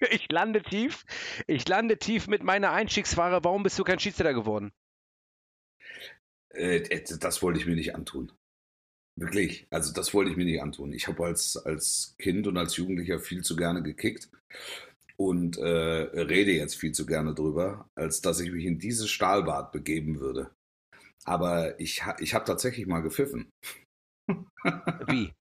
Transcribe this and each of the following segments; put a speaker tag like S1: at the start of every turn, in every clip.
S1: Ich lande tief. Ich lande tief mit meiner Einstiegsfahrer. Warum bist du kein Schiedsrichter geworden?
S2: Äh, das wollte ich mir nicht antun. Wirklich. Also das wollte ich mir nicht antun. Ich habe als, als Kind und als Jugendlicher viel zu gerne gekickt und äh, rede jetzt viel zu gerne drüber, als dass ich mich in dieses Stahlbad begeben würde. Aber ich, ich habe tatsächlich mal gepfiffen.
S1: Wie?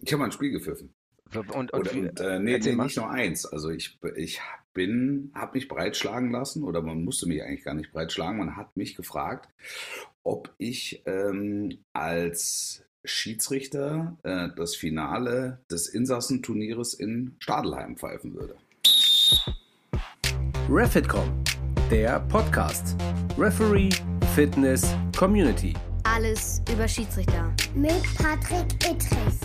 S2: Ich habe mal ein Spiel gepfiffen.
S1: Und, und,
S2: oder, und äh, nee, nee nicht nur eins. Also ich, ich bin, habe mich breitschlagen lassen oder man musste mich eigentlich gar nicht breitschlagen. Man hat mich gefragt, ob ich ähm, als Schiedsrichter äh, das Finale des Insassenturnieres in Stadelheim pfeifen würde.
S3: Refitcom, der Podcast. Referee, Fitness, Community.
S4: Alles über Schiedsrichter.
S5: Mit Patrick Ittrich.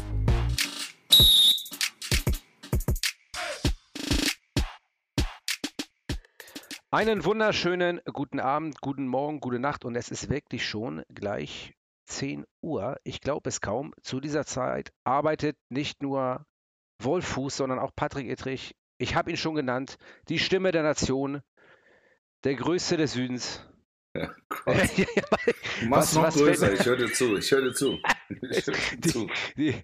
S1: Einen wunderschönen guten Abend, guten Morgen, gute Nacht und es ist wirklich schon gleich 10 Uhr. Ich glaube es kaum. Zu dieser Zeit arbeitet nicht nur Wolfuß, sondern auch Patrick Ittrich. Ich habe ihn schon genannt. Die Stimme der Nation, der Größte des Südens.
S2: Ja, Gott. du machst was, noch was größer. Ich höre dir zu. Ich höre dir zu. Ich hör dir
S1: die, zu. Die,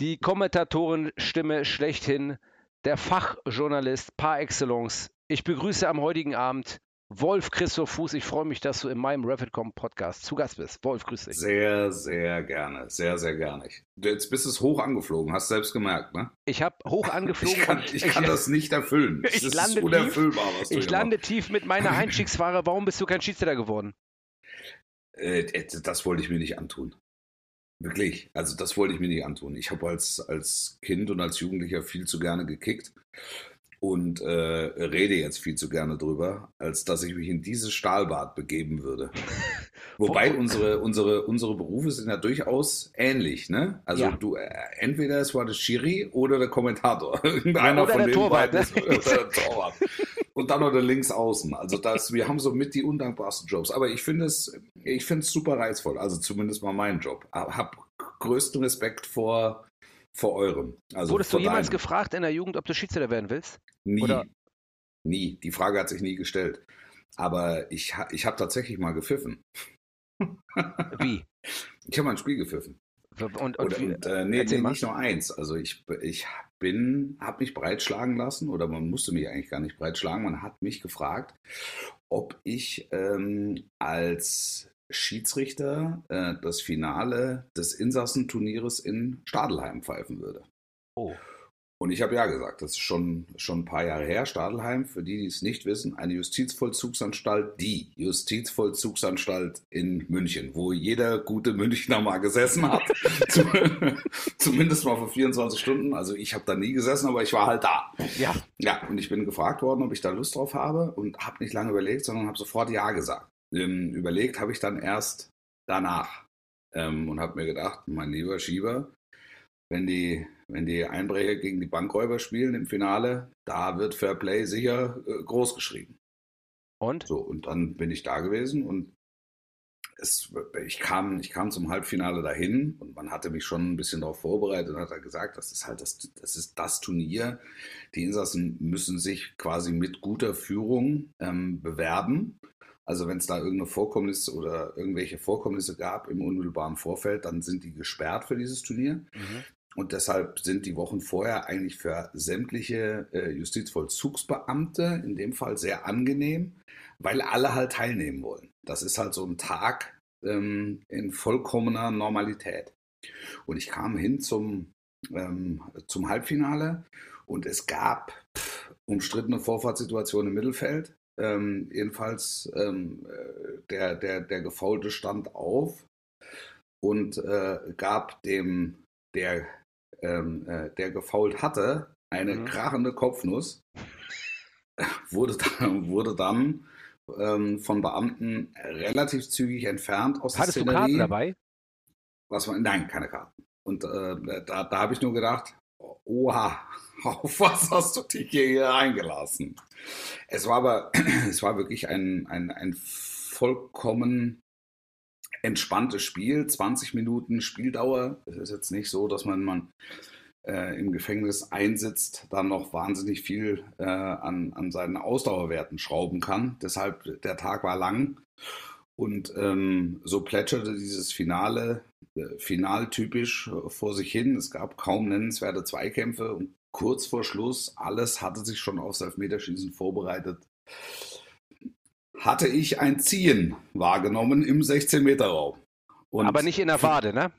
S1: die Kommentatorenstimme schlechthin, der Fachjournalist par excellence, ich begrüße am heutigen Abend Wolf Christoph Fuß. Ich freue mich, dass du in meinem Rapidcom Podcast zu Gast bist. Wolf, grüß dich.
S2: Sehr, sehr gerne. Sehr, sehr gerne. Jetzt bist du hoch angeflogen, hast du selbst gemerkt, ne?
S1: Ich habe hoch angeflogen.
S2: ich kann, ich kann das nicht erfüllen.
S1: Ich
S2: das
S1: lande
S2: ist unerfüllbar, was
S1: du Ich lande tief mit meiner Einstiegsfahrer. Warum bist du kein Schiedsrichter geworden?
S2: Äh, das wollte ich mir nicht antun. Wirklich. Also das wollte ich mir nicht antun. Ich habe als, als Kind und als Jugendlicher viel zu gerne gekickt und äh, rede jetzt viel zu gerne drüber, als dass ich mich in dieses Stahlbad begeben würde. Wobei unsere, unsere, unsere Berufe sind ja durchaus ähnlich, ne? Also ja. du, äh, entweder es war der Schiri oder der Kommentator.
S1: Irgendeiner
S2: von
S1: den Torwart,
S2: beiden. Ne? Oder der Torwart. Und dann noch der Linksaußen. Also das, wir haben so mit die undankbarsten Jobs. Aber ich finde es, ich finde es super reizvoll. Also zumindest mal mein Job. Hab größten Respekt vor, vor eurem. Also
S1: Wurdest du jemals deinem. gefragt in der Jugend, ob du Schiedsrichter werden willst?
S2: Nie. Oder? Nie. Die Frage hat sich nie gestellt. Aber ich, ich habe tatsächlich mal gepfiffen.
S1: Wie?
S2: Ich habe mal ein Spiel gepfiffen.
S1: Und, und,
S2: oder, und äh, nee, nee nicht nur eins. Also ich, ich bin, habe mich breitschlagen lassen oder man musste mich eigentlich gar nicht breitschlagen. Man hat mich gefragt, ob ich ähm, als Schiedsrichter äh, das Finale des Insassenturnieres in Stadelheim pfeifen würde.
S1: Oh.
S2: Und ich habe ja gesagt, das ist schon, schon ein paar Jahre her. Stadelheim, für die, die es nicht wissen, eine Justizvollzugsanstalt, die Justizvollzugsanstalt in München, wo jeder gute Münchner mal gesessen hat. Zumindest mal für 24 Stunden. Also ich habe da nie gesessen, aber ich war halt da.
S1: Ja.
S2: Ja, und ich bin gefragt worden, ob ich da Lust drauf habe und habe nicht lange überlegt, sondern habe sofort Ja gesagt. Ähm, überlegt habe ich dann erst danach ähm, und habe mir gedacht, mein lieber Schieber, wenn die, wenn die Einbrecher gegen die Bankräuber spielen im Finale, da wird Fair Play sicher äh, groß geschrieben.
S1: Und?
S2: So, und dann bin ich da gewesen und es, ich, kam, ich kam zum Halbfinale dahin und man hatte mich schon ein bisschen darauf vorbereitet und hat gesagt, das ist halt das, das ist das Turnier. Die Insassen müssen sich quasi mit guter Führung ähm, bewerben. Also wenn es da irgendeine Vorkommnis oder irgendwelche Vorkommnisse gab im unmittelbaren Vorfeld, dann sind die gesperrt für dieses Turnier. Mhm. Und deshalb sind die Wochen vorher eigentlich für sämtliche äh, Justizvollzugsbeamte in dem Fall sehr angenehm, weil alle halt teilnehmen wollen. Das ist halt so ein Tag ähm, in vollkommener Normalität. Und ich kam hin zum, ähm, zum Halbfinale und es gab pff, umstrittene Vorfahrtssituationen im Mittelfeld. Ähm, jedenfalls ähm, äh, der, der, der Gefaulte stand auf und äh, gab dem der ähm, äh, der gefault hatte, eine mhm. krachende Kopfnuss, wurde dann, wurde dann ähm, von Beamten relativ zügig entfernt aus
S1: Hattest
S2: der
S1: Szenerie. Hattest du Karten dabei?
S2: Was man, nein, keine Karten. Und äh, da, da habe ich nur gedacht, oha, auf was hast du dich hier eingelassen? Es war aber, es war wirklich ein, ein, ein vollkommen entspanntes Spiel, 20 Minuten Spieldauer. Es ist jetzt nicht so, dass man, man äh, im Gefängnis einsitzt, dann noch wahnsinnig viel äh, an, an seinen Ausdauerwerten schrauben kann. Deshalb, der Tag war lang. Und ähm, so plätscherte dieses Finale finaltypisch äh, vor sich hin. Es gab kaum nennenswerte Zweikämpfe und kurz vor Schluss, alles hatte sich schon aufs Elfmeterschießen vorbereitet. Hatte ich ein Ziehen wahrgenommen im 16-Meter-Raum.
S1: Aber nicht in der Wade, ne?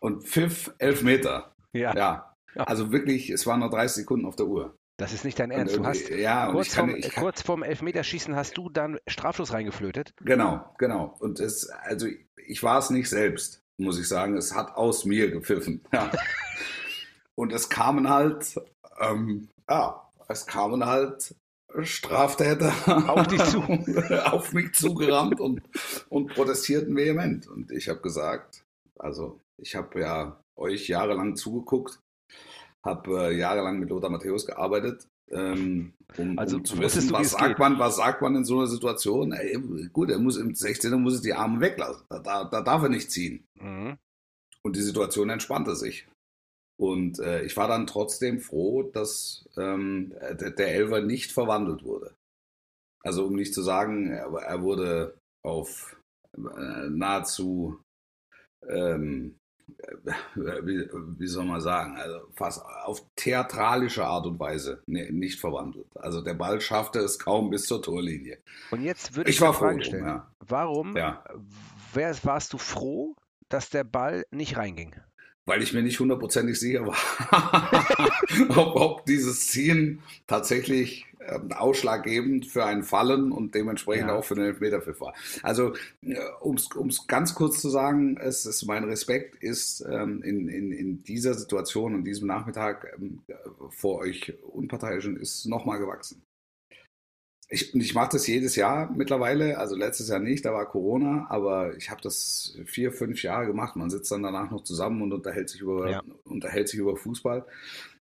S2: Und pfiff Elfmeter.
S1: Ja.
S2: ja. Also wirklich, es waren noch 30 Sekunden auf der Uhr.
S1: Das ist nicht dein Ernst. Du hast
S2: ja,
S1: kurz,
S2: kann,
S1: vorm,
S2: kann,
S1: kurz vorm Elfmeterschießen hast du dann Straflos reingeflötet?
S2: Genau, genau. Und es, also ich war es nicht selbst, muss ich sagen. Es hat aus mir gepfiffen. Ja. Und es kamen halt, ähm, ja, es kamen halt Straftäter
S1: auf, dich zu.
S2: auf mich zugerannt und, und protestierten vehement. Und ich habe gesagt, also ich habe ja euch jahrelang zugeguckt habe äh, jahrelang mit Lothar Matthäus gearbeitet, ähm, um,
S1: also,
S2: um zu wissen, was sagt, man, was sagt man in so einer Situation. Ey, gut, er muss im 16er muss es die Arme weglassen. Da, da, da darf er nicht ziehen.
S1: Mhm.
S2: Und die Situation entspannte sich. Und äh, ich war dann trotzdem froh, dass ähm, der, der Elfer nicht verwandelt wurde. Also um nicht zu sagen, er, er wurde auf äh, nahezu ähm, wie, wie, soll man sagen, also fast auf theatralische Art und Weise nicht verwandelt. Also der Ball schaffte es kaum bis zur Torlinie.
S1: Und jetzt würde ich,
S2: ich war
S1: Frage stellen,
S2: ja.
S1: warum
S2: ja.
S1: Wär, warst du froh, dass der Ball nicht reinging?
S2: Weil ich mir nicht hundertprozentig sicher war, ob, ob dieses Ziehen tatsächlich ausschlaggebend für ein Fallen und dementsprechend
S1: Ja.
S2: auch für den Elfmeterpfiff war. Also, um es ganz kurz zu sagen, es ist mein Respekt ist ähm, in, in, in dieser Situation, an diesem Nachmittag ähm, vor euch Unparteiischen ist nochmal gewachsen. Ich, und ich mache das jedes Jahr mittlerweile, also letztes Jahr nicht, da war Corona, aber ich habe das vier, fünf Jahre gemacht. Man sitzt dann danach noch zusammen und unterhält sich über,
S1: Ja.
S2: unterhält sich über Fußball.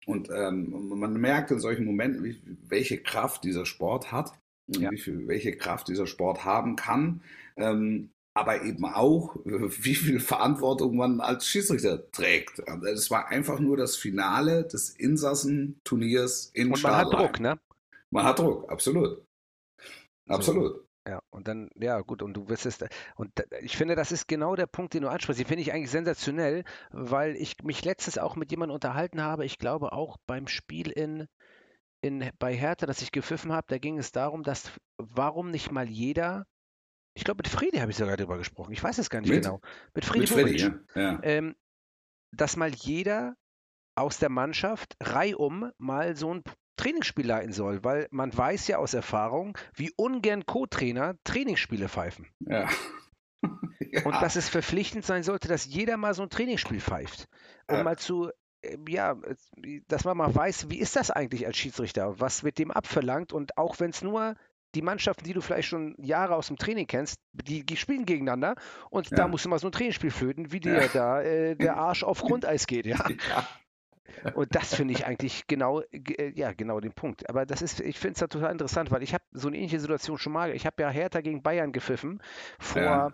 S2: Und ähm, man merkt in solchen Momenten, wie, welche Kraft dieser Sport hat,
S1: Ja.
S2: wie viel, welche Kraft dieser Sport haben kann, ähm, aber eben auch, wie viel Verantwortung man als Schiedsrichter trägt. Also Es war einfach nur das Finale des Insassenturniers in
S1: Und man hat
S2: Stadlein.
S1: Druck, ne?
S2: Man hat Druck, absolut. Absolut.
S1: Ja, und dann, ja, gut, und du wirst es, und da- ich finde, das ist genau der Punkt, den du ansprichst. Den finde ich eigentlich sensationell, weil ich mich letztens auch mit jemandem unterhalten habe. Ich glaube auch beim Spiel in, in, bei Hertha, das ich gepfiffen habe, da ging es darum, dass, warum nicht mal jeder, ich glaube, mit Fredi habe ich sogar drüber gesprochen. Ich weiß es gar nicht
S2: Mit?
S1: genau. Mit Fredi
S2: Mit ja. ja.
S1: ähm, dass mal jeder aus der Mannschaft reihum mal so ein Trainingsspiel leiten soll, weil man weiß ja aus Erfahrung, wie ungern Co-Trainer Trainingsspiele pfeifen.
S2: ja. ja.
S1: Und dass es verpflichtend sein sollte, dass jeder mal so ein Trainingsspiel pfeift. Um
S2: Ja.
S1: mal zu, äh, ja, dass man mal weiß, wie ist das eigentlich als Schiedsrichter? Was wird dem abverlangt? Und auch wenn es nur die Mannschaften, die du vielleicht schon Jahre aus dem Training kennst, die, die spielen gegeneinander und da
S2: Ja.
S1: musst du mal so ein Trainingsspiel flöten, wie dir
S2: Ja.
S1: da äh, der Arsch auf Grundeis geht, ja.
S2: ja.
S1: Und das finde ich eigentlich genau, ge- äh, ja, genau den Punkt. Aber das ist, ich finde es da total interessant, weil ich habe so eine ähnliche Situation schon mal. Ich habe ja Hertha gegen Bayern gepfiffen vor
S2: Ja.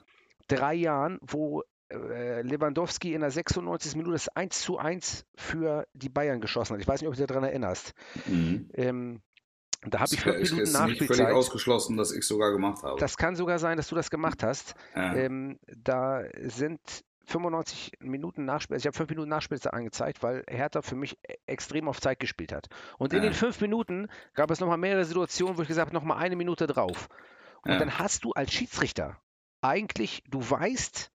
S1: drei Jahren, wo äh, Lewandowski in der 96. Minute das 1 zu 1 für die Bayern geschossen hat. Ich weiß nicht, ob du dich daran erinnerst.
S2: Mhm.
S1: Ähm, da habe ich fünf
S2: ist
S1: Minuten
S2: nicht völlig
S1: Nachspielzeit.
S2: ausgeschlossen, dass ich sogar gemacht habe.
S1: Das kann sogar sein, dass du das gemacht hast.
S2: ja.
S1: Ähm, da sind 95 Minuten Nachspiel, also ich habe fünf Minuten Nachspielzeit angezeigt, weil Hertha für mich e- extrem auf Zeit gespielt hat. Und in
S2: Ja.
S1: den fünf Minuten gab es nochmal mehrere Situationen, wo ich gesagt habe, nochmal eine Minute drauf. Und
S2: Ja.
S1: dann hast du als Schiedsrichter eigentlich, du weißt,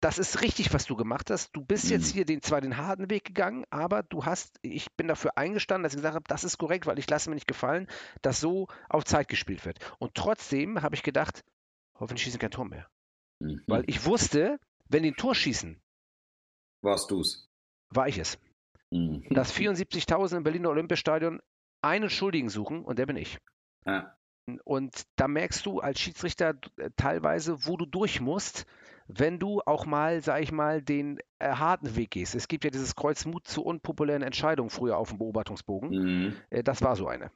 S1: das ist richtig, was du gemacht hast. Du bist jetzt
S2: Mhm.
S1: hier den, zwar den harten Weg gegangen, aber du hast, ich bin dafür eingestanden, dass ich gesagt habe, das ist korrekt, weil ich lasse mir nicht gefallen, dass so auf Zeit gespielt wird. Und trotzdem habe ich gedacht, hoffentlich schießen kein Tor mehr.
S2: Mhm.
S1: Weil ich wusste, wenn die ein Tor schießen,
S2: Warst du's?
S1: war ich es.
S2: Mhm.
S1: Dass 74.000 im Berliner Olympiastadion einen Schuldigen suchen und der bin ich.
S2: Ja.
S1: Und da merkst du als Schiedsrichter äh, teilweise, wo du durch musst, wenn du auch mal, sag ich mal, den äh, harten Weg gehst. Es gibt ja dieses Kreuz Mut zu unpopulären Entscheidungen früher auf dem Beobachtungsbogen.
S2: Mhm.
S1: Äh, das war so eine.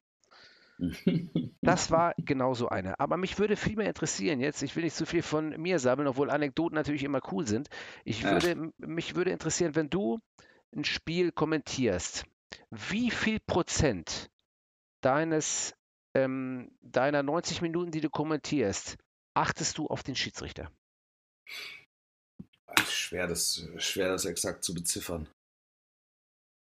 S1: Das war genau so eine. Aber mich würde viel mehr interessieren jetzt, ich will nicht zu viel von mir sammeln, obwohl Anekdoten natürlich immer cool sind. Ich
S2: Ja.
S1: würde, m- mich würde interessieren, wenn du ein Spiel kommentierst, wie viel Prozent deines, ähm, deiner 90 Minuten, die du kommentierst, achtest du auf den Schiedsrichter?
S2: Schwer, das, schwer, das exakt zu beziffern.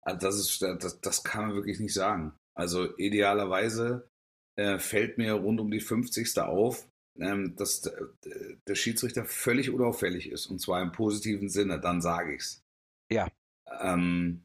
S2: Also das, ist, das, das kann man wirklich nicht sagen. Also idealerweise äh, fällt mir rund um die 50. auf, ähm, dass der Schiedsrichter völlig unauffällig ist. Und zwar im positiven Sinne, dann sage ich es.
S1: Ja.
S2: Ähm,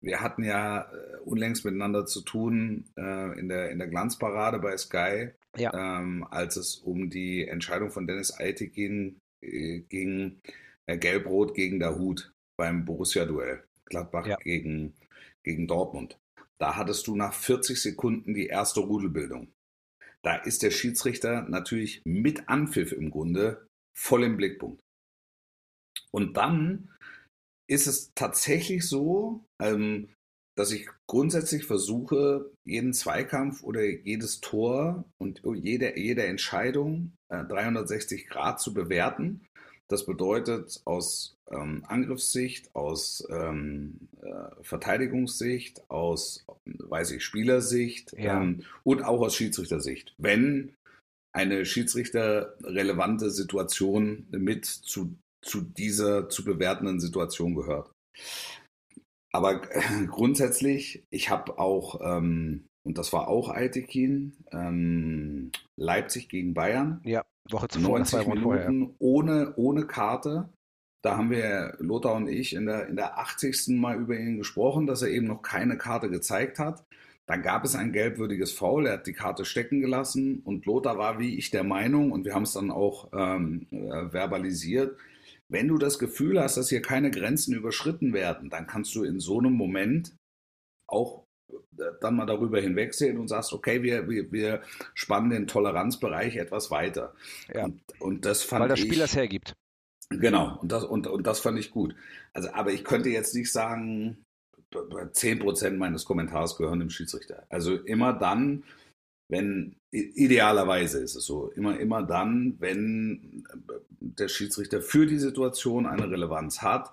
S2: wir hatten ja äh, unlängst miteinander zu tun äh, in, der, in der Glanzparade bei Sky,
S1: ja.
S2: ähm, als es um die Entscheidung von Dennis Eite ging, äh, ging äh, Gelb-Rot gegen der Hut beim Borussia-Duell. Gladbach ja. gegen, gegen Dortmund. Da hattest du nach 40 Sekunden die erste Rudelbildung. Da ist der Schiedsrichter natürlich mit Anpfiff im Grunde voll im Blickpunkt. Und dann ist es tatsächlich so, ähm, dass ich grundsätzlich versuche, jeden Zweikampf oder jedes Tor und jede, jede Entscheidung äh, 360 Grad zu bewerten. Das bedeutet aus ähm, Angriffssicht, aus ähm, äh, Verteidigungssicht, aus, weiß ich, Spielersicht
S1: ja.
S2: ähm, und auch aus Schiedsrichtersicht. Wenn eine schiedsrichterrelevante Situation mit zu zu dieser zu bewertenden Situation gehört. Aber grundsätzlich, ich habe auch, ähm, und das war auch Altekin, ähm, Leipzig gegen Bayern.
S1: Ja, Woche zuvor,
S2: 90 Minuten vorher. ohne, ohne Karte. Da haben wir, Lothar und ich, in der, in der 80. Mal über ihn gesprochen, dass er eben noch keine Karte gezeigt hat. Dann gab es ein gelbwürdiges Foul, er hat die Karte stecken gelassen und Lothar war wie ich der Meinung, und wir haben es dann auch ähm, äh, verbalisiert, wenn du das Gefühl hast, dass hier keine Grenzen überschritten werden, dann kannst du in so einem Moment auch dann mal darüber hinwegsehen und sagst, okay, wir, wir, wir spannen den Toleranzbereich etwas weiter.
S1: Ja.
S2: Und, und das fand
S1: Weil das Spiel
S2: ich,
S1: das hergibt.
S2: Genau, und das, und, und das fand ich gut. Also, aber ich könnte jetzt nicht sagen, 10% meines Kommentars gehören dem Schiedsrichter. Also immer dann, wenn, idealerweise ist es so, immer, immer dann, wenn der Schiedsrichter für die Situation eine Relevanz hat,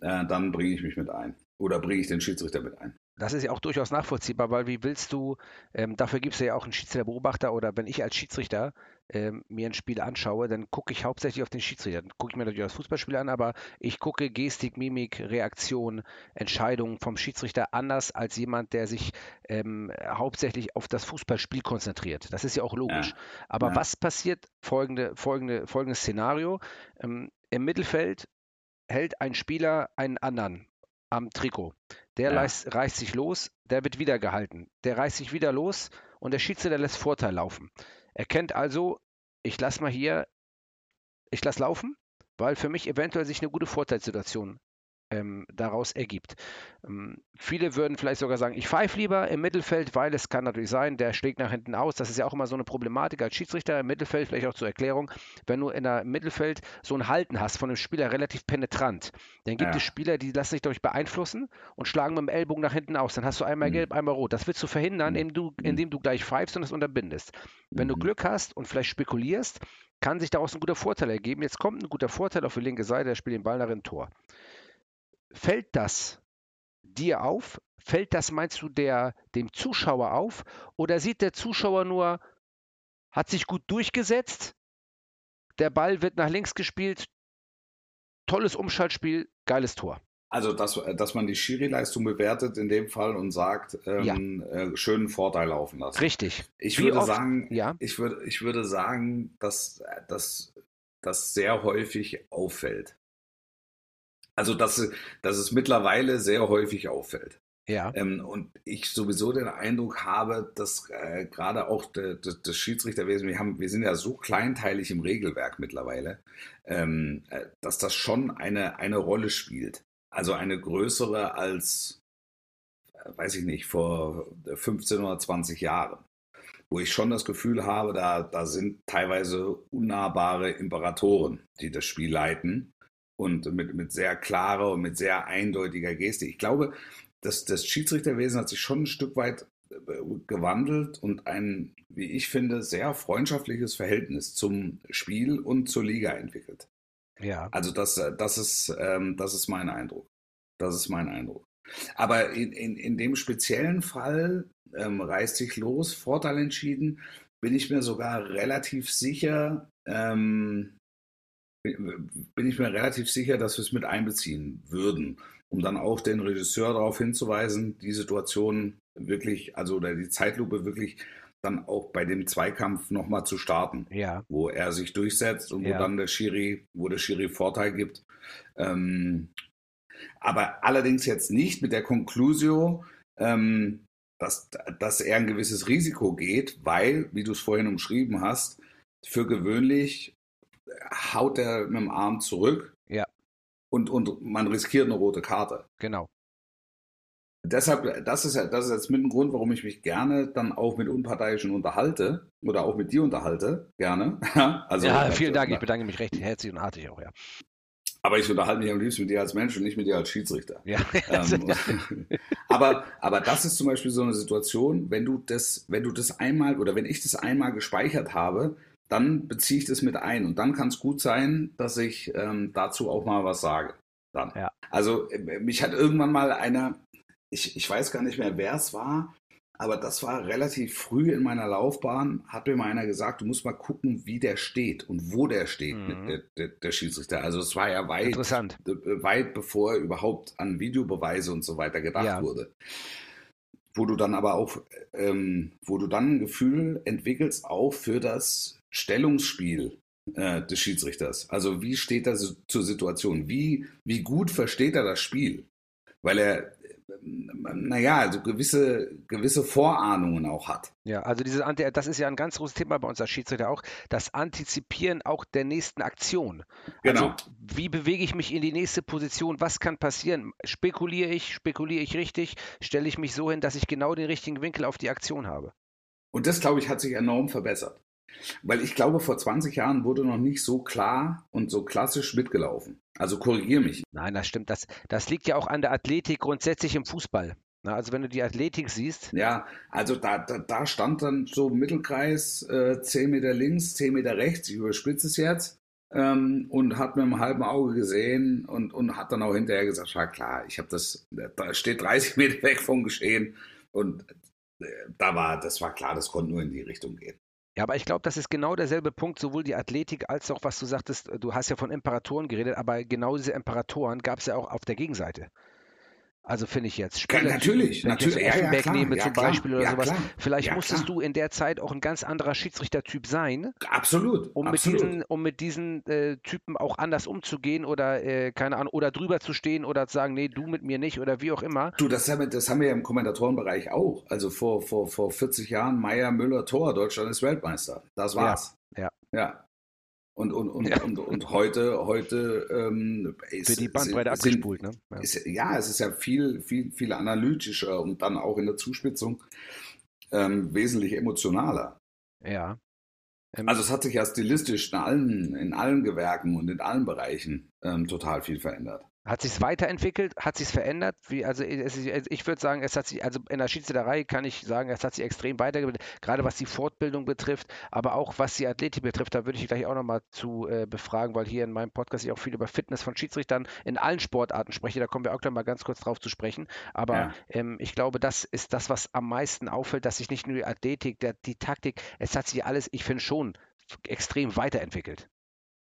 S2: äh, dann bringe ich mich mit ein. Oder bringe ich den Schiedsrichter mit ein.
S1: Das ist ja auch durchaus nachvollziehbar, weil wie willst du, ähm, dafür gibt es ja auch einen Schiedsrichterbeobachter oder wenn ich als Schiedsrichter ähm, mir ein Spiel anschaue, dann gucke ich hauptsächlich auf den Schiedsrichter. Dann gucke ich mir natürlich das Fußballspiel an, aber ich gucke Gestik, Mimik, Reaktion, Entscheidungen vom Schiedsrichter anders als jemand, der sich ähm, hauptsächlich auf das Fußballspiel konzentriert. Das ist ja auch logisch.
S2: Ja.
S1: Aber
S2: Ja.
S1: was passiert? Folgende, folgende, folgendes Szenario. Ähm, Im Mittelfeld hält ein Spieler einen anderen am Trikot. Der
S2: Ja.
S1: reißt, reißt sich los, der wird wieder gehalten. Der reißt sich wieder los und der Schiedsrichter lässt Vorteil laufen. Er kennt also, ich lasse mal hier, ich lasse laufen, weil für mich eventuell sich eine gute Vorteilssituation ähm, daraus ergibt. Ähm, viele würden vielleicht sogar sagen, ich pfeife lieber im Mittelfeld, weil es kann natürlich sein, der schlägt nach hinten aus. Das ist ja auch immer so eine Problematik als Schiedsrichter im Mittelfeld, vielleicht auch zur Erklärung. Wenn du in der Mittelfeld so ein Halten hast von einem Spieler relativ penetrant, dann gibt
S2: Ja.
S1: es Spieler, die lassen sich dadurch beeinflussen und schlagen mit dem Ellbogen nach hinten aus. Dann hast du einmal
S2: Mhm.
S1: gelb, einmal rot. Das willst du verhindern,
S2: Mhm.
S1: indem du, indem du gleich pfeifst und es unterbindest. Wenn du
S2: Mhm.
S1: Glück hast und vielleicht spekulierst, kann sich daraus ein guter Vorteil ergeben. Jetzt kommt ein guter Vorteil auf die linke Seite, der spielt den Ball nach in Tor. Fällt das dir auf? Fällt das, meinst du, der, dem Zuschauer auf? Oder sieht der Zuschauer nur, hat sich gut durchgesetzt, der Ball wird nach links gespielt, tolles Umschaltspiel, geiles Tor.
S2: Also, dass, dass man die Schiri-Leistung bewertet in dem Fall und sagt, ähm, äh, schönen Vorteil laufen lassen.
S1: Richtig.
S2: Ich
S1: Wie
S2: würde
S1: oft-
S2: sagen,
S1: Ja,
S2: ich würde, ich würde sagen, dass dass das sehr häufig auffällt. Also, dass, dass es mittlerweile sehr häufig auffällt.
S1: ja,
S2: Ähm, und ich sowieso den Eindruck habe, dass äh, gerade auch de, de, das Schiedsrichterwesen, wir, haben, wir sind ja so kleinteilig im Regelwerk mittlerweile, ähm, äh, dass das schon eine, eine Rolle spielt. Also eine größere als, äh, weiß ich nicht, vor 15 oder 20 Jahren. Wo ich schon das Gefühl habe, da, da sind teilweise unnahbare Imperatoren, die das Spiel leiten und mit, mit sehr klarer und mit sehr eindeutiger Geste. Ich glaube, das, das Schiedsrichterwesen hat sich schon ein Stück weit äh, gewandelt und ein, wie ich finde, sehr freundschaftliches Verhältnis zum Spiel und zur Liga entwickelt.
S1: ja.
S2: Also das, äh, das, ist, ähm, das ist mein Eindruck. Das ist mein Eindruck. Aber in, in, in dem speziellen Fall ähm, reißt sich los, Vorteil entschieden, bin ich mir sogar relativ sicher, ähm, bin ich mir relativ sicher, dass wir es mit einbeziehen würden, um dann auch den Regisseur darauf hinzuweisen, die Situation wirklich, also oder die Zeitlupe wirklich dann auch bei dem Zweikampf nochmal zu starten,
S1: Ja,
S2: wo er sich durchsetzt und wo
S1: Ja.
S2: dann der Schiri, wo der Schiri Vorteil gibt. Ähm, aber allerdings jetzt nicht mit der Conclusio, ähm, dass, dass er ein gewisses Risiko geht, weil, wie du es vorhin umschrieben hast, für gewöhnlich haut er mit dem Arm zurück
S1: Ja.
S2: und, und man riskiert eine rote Karte.
S1: genau.
S2: Deshalb, das ist, ja- das ist jetzt mit ein Grund, warum ich mich gerne dann auch mit Unparteiischen unterhalte oder auch mit dir unterhalte, gerne. also,
S1: ja, vielen Dank. Ich bedanke mich recht herzlich und artig auch, ja.
S2: aber ich unterhalte mich am liebsten mit dir als Mensch und nicht mit dir als Schiedsrichter.
S1: Ja,
S2: Ähm, aber, aber das ist zum Beispiel so eine Situation, wenn du das, wenn du das einmal oder wenn ich das einmal gespeichert habe, dann beziehe ich das mit ein und dann kann es gut sein, dass ich ähm, dazu auch mal was sage. Dann.
S1: Ja.
S2: Also äh, mich hat irgendwann mal einer, ich, ich weiß gar nicht mehr, wer es war, aber das war relativ früh in meiner Laufbahn, hat mir mal einer gesagt, du musst mal gucken, wie der steht und wo der steht,
S1: Mhm.
S2: der, der, der Schiedsrichter. Also es war ja weit
S1: interessant.
S2: äh, weit bevor überhaupt an Videobeweise und so weiter gedacht
S1: Ja.
S2: wurde. Wo du dann aber auch, ähm, wo du dann ein Gefühl entwickelst, auch für das Stellungsspiel äh, des Schiedsrichters. Also wie steht er zur Situation? Wie, wie gut versteht er das Spiel? Weil er, naja, also gewisse, gewisse Vorahnungen auch hat.
S1: Ja, also diese Anti das ist ja ein ganz großes Thema bei uns als Schiedsrichter auch, das Antizipieren auch der nächsten Aktion.
S2: Genau.
S1: Also, wie bewege ich mich in die nächste Position? Was kann passieren? Spekuliere ich? Spekuliere ich richtig? Stelle ich mich so hin, dass ich genau den richtigen Winkel auf die Aktion habe?
S2: Und das, glaube ich, hat sich enorm verbessert. Weil ich glaube, vor 20 Jahren wurde noch nicht so klar und so klassisch mitgelaufen. Also korrigiere mich.
S1: Nein, das stimmt. Das, das liegt ja auch an der Athletik grundsätzlich im Fußball. Na, also wenn du die Athletik siehst,
S2: Ja, also da, da, da stand dann so Mittelkreis äh, 10 Meter links, 10 Meter rechts, ich überspitze es jetzt, ähm, und hat mit einem halben Auge gesehen und, und hat dann auch hinterher gesagt, ja klar, ich habe das, da steht 30 Meter weg vom Geschehen und äh, da war, das war klar, das konnte nur in die Richtung gehen.
S1: Ja, aber ich glaube, das ist genau derselbe Punkt, sowohl die Athletik als auch, was du sagtest, du hast ja von Imperatoren geredet, aber genau diese Imperatoren gab es ja auch auf der Gegenseite. Also finde ich jetzt.
S2: Ja,
S1: Spieler,
S2: natürlich,
S1: wenn ich jetzt
S2: natürlich, ja, ja, klar,
S1: nehme
S2: ja,
S1: zum
S2: klar,
S1: Beispiel oder
S2: ja,
S1: sowas,
S2: klar,
S1: vielleicht
S2: ja,
S1: musstest du in der Zeit auch ein ganz anderer Schiedsrichtertyp sein,
S2: Absolut,
S1: um mit
S2: absolut.
S1: diesen, um mit diesen äh, Typen auch anders umzugehen oder äh, keine Ahnung, oder drüber zu stehen oder zu sagen, nee, du mit mir nicht oder wie auch immer.
S2: Du, das haben, wir, das haben wir ja im Kommentatorenbereich auch. Also vor, vor, vor 40 Jahren Meier, Müller, Tor, Deutschland ist Weltmeister. Das war's.
S1: ja.
S2: Ja. Und, und, und,
S1: Ja.
S2: und, und heute, heute ähm, ist,
S1: Für die Bandbreite
S2: sind,
S1: abgespult, ne? Ja.
S2: Ist, ja, es ist ja viel, viel, viel analytischer und dann auch in der Zuspitzung ähm, wesentlich emotionaler.
S1: ja. Ähm,
S2: Also es hat sich ja stilistisch in allen, in allen Gewerken und in allen Bereichen ähm, total viel verändert.
S1: Hat sich weiterentwickelt? Hat sich verändert? Wie, also es, ist- ich würde sagen, es hat sich, also in der Schiedsrichterei kann ich sagen, es hat sich extrem weitergebildet, gerade was die Fortbildung betrifft, aber auch was die Athletik betrifft, da würde ich gleich auch nochmal zu äh, befragen, weil hier in meinem Podcast ich auch viel über Fitness von Schiedsrichtern in allen Sportarten spreche, da kommen wir auch gleich mal ganz kurz drauf zu sprechen. Aber
S2: Ja.
S1: ähm, ich glaube, das ist das, was am meisten auffällt, dass sich nicht nur die Athletik, der, die Taktik, es hat sich alles, ich finde schon, extrem weiterentwickelt.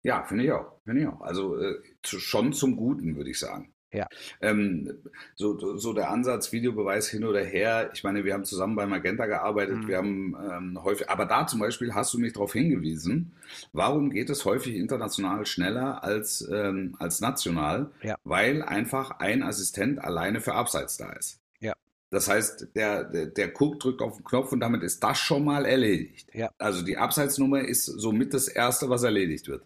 S2: Ja, finde ich auch. Finde ich auch. Also äh, zu, schon zum Guten, würde ich sagen.
S1: Ja.
S2: Ähm, so, so der Ansatz, Videobeweis hin oder her. Ich meine, wir haben zusammen bei Magenta gearbeitet.
S1: Mhm.
S2: Wir haben ähm, häufig, aber da zum Beispiel hast du mich darauf hingewiesen. Warum geht es häufig international schneller als, ähm, als national?
S1: Ja.
S2: Weil einfach ein Assistent alleine für Abseits da ist.
S1: Ja.
S2: Das heißt, der, der, der guckt, drückt auf den Knopf und damit ist das schon mal erledigt.
S1: Ja.
S2: Also die Abseitsnummer ist somit das Erste, was erledigt wird.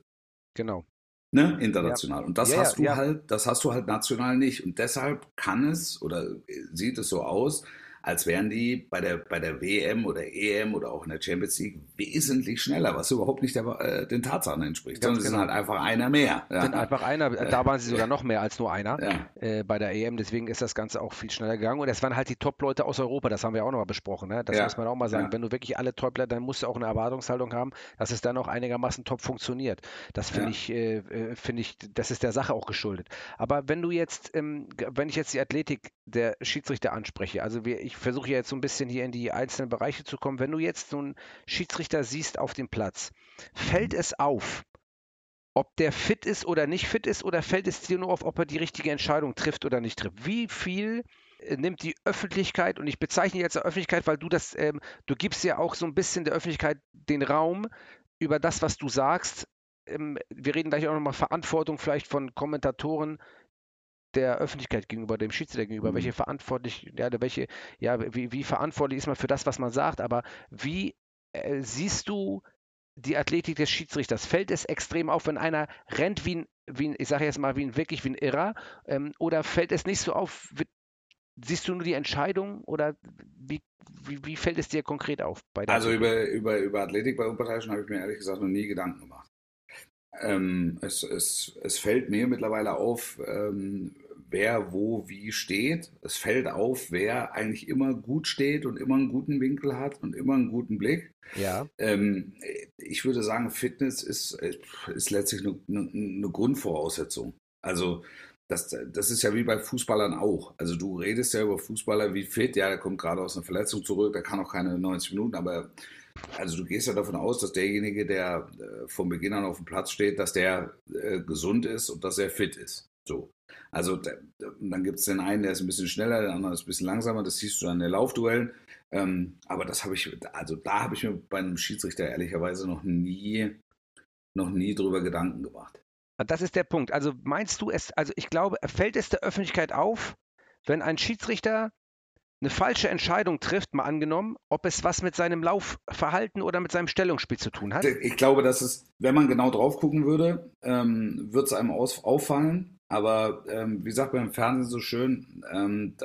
S1: Genau.
S2: Ne, international. Und das
S1: Ja,
S2: hast
S1: ja,
S2: du
S1: ja.
S2: halt, das hast du halt national nicht. Und deshalb kann es oder sieht es so aus, als wären die bei der, bei der WM oder EM oder auch in der Champions League wesentlich schneller, was überhaupt nicht der, äh, den Tatsachen entspricht,
S1: Ganz
S2: sondern sie sind
S1: genau.
S2: halt einfach einer mehr. Ja.
S1: Sind einfach einer, da waren sie sogar noch mehr als nur einer
S2: Ja.
S1: äh, bei der EM, deswegen ist das Ganze auch viel schneller gegangen. Und es waren halt die Top-Leute aus Europa, das haben wir auch nochmal besprochen. Ne? Das
S2: Ja.
S1: muss man auch mal sagen. Wenn du wirklich alle Top-Leute, dann musst du auch eine Erwartungshaltung haben, dass es dann auch einigermaßen top funktioniert. Das finde ich, äh, äh, finde ich, das ist der Sache auch geschuldet. Aber wenn du jetzt, ähm, wenn ich jetzt die Athletik der Schiedsrichter anspreche, also wir, ich versuche ja jetzt so ein bisschen hier in die einzelnen Bereiche zu kommen, wenn du jetzt so einen Schiedsrichter siehst auf dem Platz, fällt es auf, ob der fit ist oder nicht fit ist, oder fällt es dir nur auf, ob er die richtige Entscheidung trifft oder nicht trifft? Wie viel äh, nimmt die Öffentlichkeit, und ich bezeichne jetzt Öffentlichkeit, weil du das, ähm, du gibst ja auch so ein bisschen der Öffentlichkeit den Raum über das, was du sagst. Ähm, wir reden gleich auch nochmal Verantwortung vielleicht von Kommentatoren der Öffentlichkeit gegenüber, dem Schiedsrichter gegenüber,
S2: Mhm.
S1: welche verantwortlich, ja, welche, ja, wie, wie verantwortlich ist man für das, was man sagt, aber wie äh, siehst du die Athletik des Schiedsrichters? Fällt es extrem auf, wenn einer rennt wie ein, wie ein ich sage jetzt mal, wie ein wirklich wie ein Irrer? Ähm, oder fällt es nicht so auf? Wird, siehst du nur die Entscheidung oder wie, wie, wie fällt es dir konkret auf?
S2: Also über, über, über Athletik bei Unparteiischen habe ich mir ehrlich gesagt noch nie Gedanken gemacht. Ähm, es, es, es fällt mir mittlerweile auf, ähm, wer wo wie steht. Es fällt auf, wer eigentlich immer gut steht und immer einen guten Winkel hat und immer einen guten Blick.
S1: ja,
S2: Ähm, ich würde sagen, Fitness ist, ist letztlich eine, eine, eine Grundvoraussetzung. Also das, das ist ja wie bei Fußballern auch. Also du redest ja über Fußballer wie fit, ja, der kommt gerade aus einer Verletzung zurück, der kann auch keine 90 Minuten, aber also du gehst ja davon aus, dass derjenige, der äh, von Beginn an auf dem Platz steht, dass der äh, gesund ist und dass er fit ist. So. Also dann gibt es den einen, der ist ein bisschen schneller, der andere ist ein bisschen langsamer, das siehst du dann in den Laufduellen. Ähm, aber das habe ich, also da habe ich mir bei einem Schiedsrichter ehrlicherweise noch nie, noch nie drüber Gedanken gemacht.
S1: das ist der Punkt. Also meinst du es, also ich glaube, fällt es der Öffentlichkeit auf, wenn ein Schiedsrichter eine falsche Entscheidung trifft, mal angenommen, ob es was mit seinem Laufverhalten oder mit seinem Stellungsspiel zu tun hat?
S2: Ich glaube, dass es, wenn man genau drauf gucken würde, ähm, wird es einem auffallen. Aber ähm, wie sagt man im Fernsehen so schön, ähm,